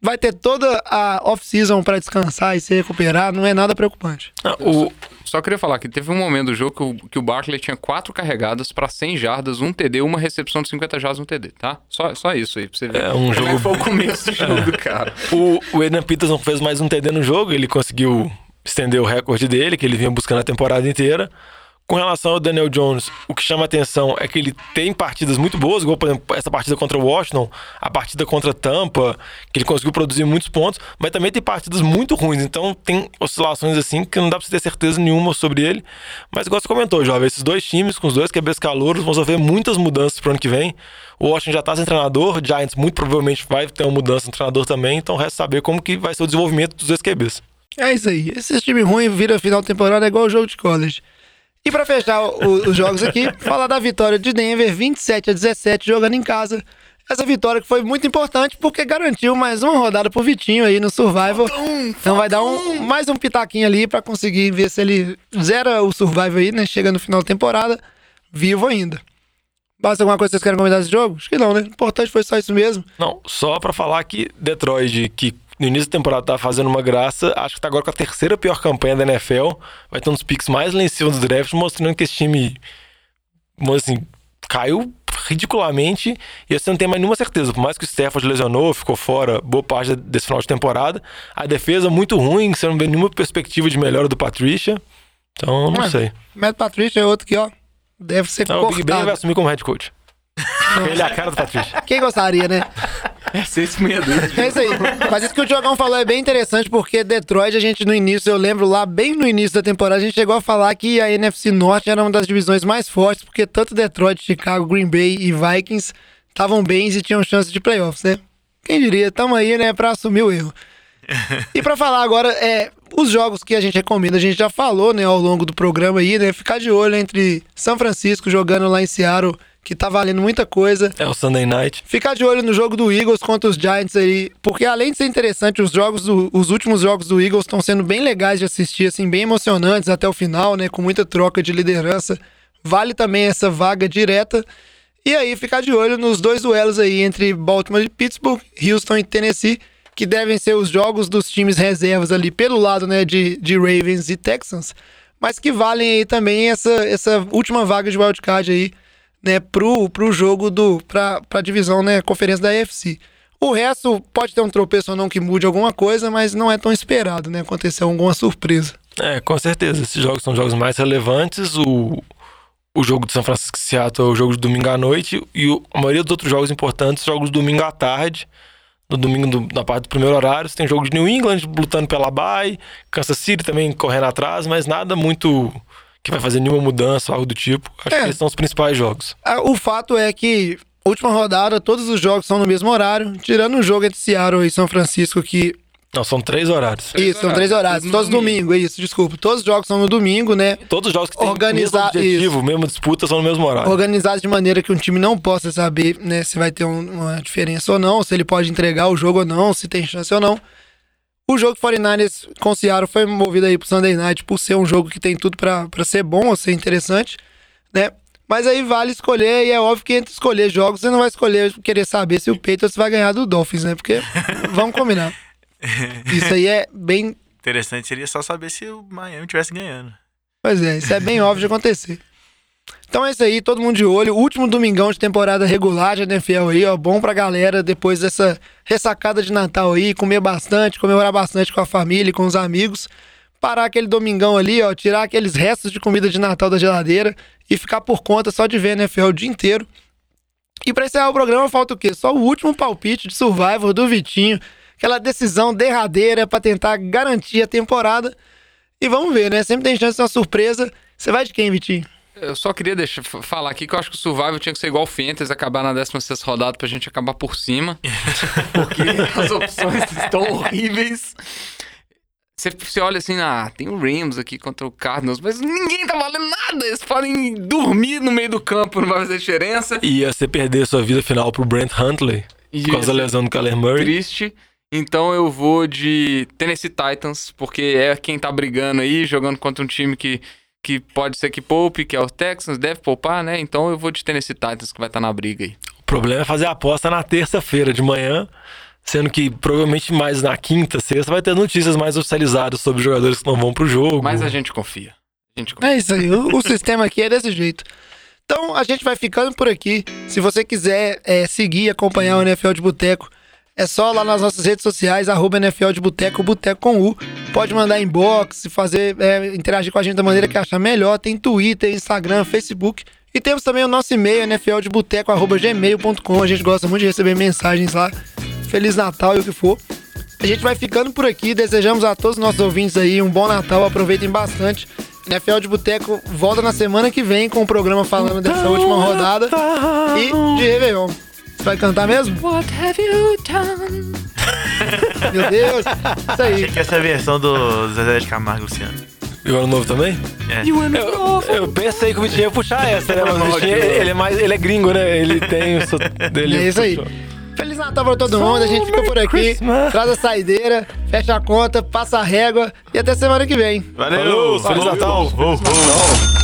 vai ter toda a off-season pra descansar e se recuperar, não é nada preocupante. Ah, O, Só queria falar que teve um momento do jogo que o, que o Barkley tinha quatro carregadas pra 100 jardas, um TD, uma recepção de 50 jardas, um TD, tá? Só, só isso aí, pra você ver. É, um Como jogo- foi o começo do jogo, cara. o, o Eden Peterson fez mais um TD no jogo, ele conseguiu estender o recorde dele, que ele vinha buscando a temporada inteira. Com relação ao Daniel Jones, o que chama atenção é que ele tem partidas muito boas, igual, por exemplo, essa partida contra o Washington, a partida contra Tampa, que ele conseguiu produzir muitos pontos, mas também tem partidas muito ruins, então tem oscilações assim que não dá pra você ter certeza nenhuma sobre ele. Mas igual você comentou, jovem, esses dois times, com os dois cabeças calouros, vão sofrer muitas mudanças pro ano que vem. O Washington já tá sem treinador, o Giants muito provavelmente vai ter uma mudança no treinador também, então resta saber como que vai ser o desenvolvimento dos dois QBs. É isso aí. Esse time ruim vira final de temporada é igual o jogo de college. E pra fechar o- os jogos aqui, falar da vitória de Denver 27 a 17 jogando em casa. Essa vitória que foi muito importante porque garantiu mais uma rodada pro Vitinho aí no Survival. então vai dar um, mais um pitaquinho ali pra conseguir ver se ele zera o Survival aí, né? Chega no final da temporada, vivo ainda. Basta alguma coisa que vocês querem comentar desse jogo? Acho que não, né? O importante foi só isso mesmo. Não, só pra falar que Detroit, que no início da temporada tá fazendo uma graça, acho que tá agora com a terceira pior campanha da NFL, vai ter uns picks mais lá em cima do draft, mostrando que esse time, assim, caiu ridiculamente e você não tem mais nenhuma certeza. Por mais que o Stafford lesionou, ficou fora boa parte desse final de temporada, a defesa muito ruim, você não vê nenhuma perspectiva de melhora do Patricia. Então, não Ué, sei. Matt Patrícia é outro que, ó, deve ser Não, o Big Ben vai cortado. assumir como head coach. Ele é a cara do Patricia. Quem gostaria, né? É seis meia dúvida. É isso aí. Mas isso que o Diogão falou é bem interessante, porque Detroit, a gente no início, eu lembro lá, bem no início da temporada, a gente chegou a falar que a NFC Norte era uma das divisões mais fortes, porque tanto Detroit, Chicago, Green Bay e Vikings estavam bem e tinham chance de playoffs, né? Quem diria? Tamo aí, né, pra assumir o erro. E pra falar agora, é, os jogos que a gente recomenda, a gente já falou, né, ao longo do programa aí, né, ficar de olho entre São Francisco jogando lá em Seattle, que tá valendo muita coisa, É o Sunday Night. Ficar de olho no jogo do Eagles contra os Giants aí, porque além de ser interessante, os jogos do- os últimos jogos do Eagles estão sendo bem legais de assistir, assim, bem emocionantes até o final, né, com muita troca de liderança. Vale também essa vaga direta. E aí ficar de olho nos dois duelos aí entre Baltimore e Pittsburgh, Houston e Tennessee, que devem ser os jogos dos times reservas ali pelo lado né, de, de Ravens e Texans, mas que valem aí também essa, essa última vaga de wildcard aí, né, pro, pro jogo do. pra, pra divisão, né, conferência da AFC. O resto pode ter um tropeço ou não que mude alguma coisa, mas não é tão esperado, né? Acontecer alguma surpresa. É, com certeza. Esses jogos são jogos mais relevantes. O, o jogo de São Francisco e Seattle é o jogo de domingo à noite. E o, a maioria dos outros jogos importantes jogos domingo à tarde. No domingo, do, na parte do primeiro horário, você tem jogo de New England lutando pela bye, Kansas City também correndo atrás, mas nada muito que vai fazer nenhuma mudança, algo do tipo. Acho É. que esses são os principais jogos. Ah, O fato é que, última rodada, todos os jogos são no mesmo horário, tirando o jogo entre Seattle e São Francisco, que. Não, são três horários. isso, são três horários. no Todos domingo, isso, desculpa. Todos os jogos são no domingo, né? Todos os jogos que têm Organizar- o mesmo objetivo, mesma disputa, são no mesmo horário. Organizados de maneira que um time não possa saber né, se vai ter um- uma diferença ou não, se ele pode entregar o jogo ou não, se tem chance ou não. O jogo 49ers com Seattle foi movido aí pro Sunday Night por ser um jogo que tem tudo pra ser bom ou ser interessante, né? Mas aí vale escolher, e é óbvio que entre escolher jogos, você não vai escolher querer saber se o Patriots vai ganhar do Dolphins, né? Porque vamos combinar. Isso aí é bem. Interessante seria só saber se o Miami estivesse ganhando. Pois é, isso é bem óbvio de acontecer. Então é isso aí, todo mundo de olho. Último domingão de temporada regular de NFL aí, ó. Bom pra galera depois dessa ressacada de Natal aí, comer bastante, comemorar bastante com a família com os amigos. Parar aquele domingão ali, ó, tirar aqueles restos de comida de Natal da geladeira e ficar por conta só de ver NFL o dia inteiro. E pra encerrar o programa, falta o quê? Só o último palpite de Survivor do Vitinho. Aquela decisão derradeira pra tentar garantir a temporada. E vamos ver, né? Sempre tem chance de uma surpresa. Você vai de quem, Vitinho? Eu só queria deixar, falar aqui que eu acho que o Survival tinha que ser igual o Fantasy, acabar na 16 rodada pra gente acabar por cima. Porque as opções estão horríveis. Você, você olha assim, ah, tem o Rams aqui contra o Cardinals, mas ninguém tá valendo nada. Eles podem dormir no meio do campo, não vai fazer diferença. Ia você perder sua vida final pro Brent Huntley por causa da lesão do Kyler Murray. Triste. Então eu vou de Tennessee Titans, porque é quem tá brigando aí, jogando contra um time que, que pode ser que poupe, que é o Texans, deve poupar, né? Então eu vou de Tennessee Titans, que vai estar na briga aí. O problema é fazer a aposta na terça-feira de manhã, sendo que provavelmente mais na quinta, sexta, vai ter notícias mais oficializadas sobre jogadores que não vão pro jogo. Mas a gente confia. A gente confia. É isso aí, o, o sistema aqui é desse jeito. Então a gente vai ficando por aqui. Se você quiser é, seguir e acompanhar o NFL de Boteco, é só lá nas nossas redes sociais, arroba NFL de Boteco, Boteco com U. Pode mandar inbox, fazer, é, interagir com a gente da maneira que achar melhor. Tem Twitter, Instagram, Facebook. E temos também o nosso e-mail, nfldeboteco.gmail.com. A gente gosta muito de receber mensagens lá. Feliz Natal e o que for. A gente vai ficando por aqui. Desejamos a todos os nossos ouvintes aí um bom Natal. Aproveitem bastante. NFL de Boteco volta na semana que vem com o programa falando dessa última rodada e de Réveillon. Você vai cantar mesmo? What have you done? Meu Deus. Isso aí. Achei que essa é a versão do Zezé de Camargo e Luciano. E o ano novo também? É. Eu, eu pensei que o Vitinho ia puxar essa, né? Mas o Vitinho, ele é mais. Ele é gringo, né? Ele tem o. Dele É isso aí. Feliz Natal pra todo mundo. A gente fica por aqui. Traz a saideira, fecha a conta, passa a régua e até semana que vem. Valeu! Falou, Feliz Natal. Oh, oh.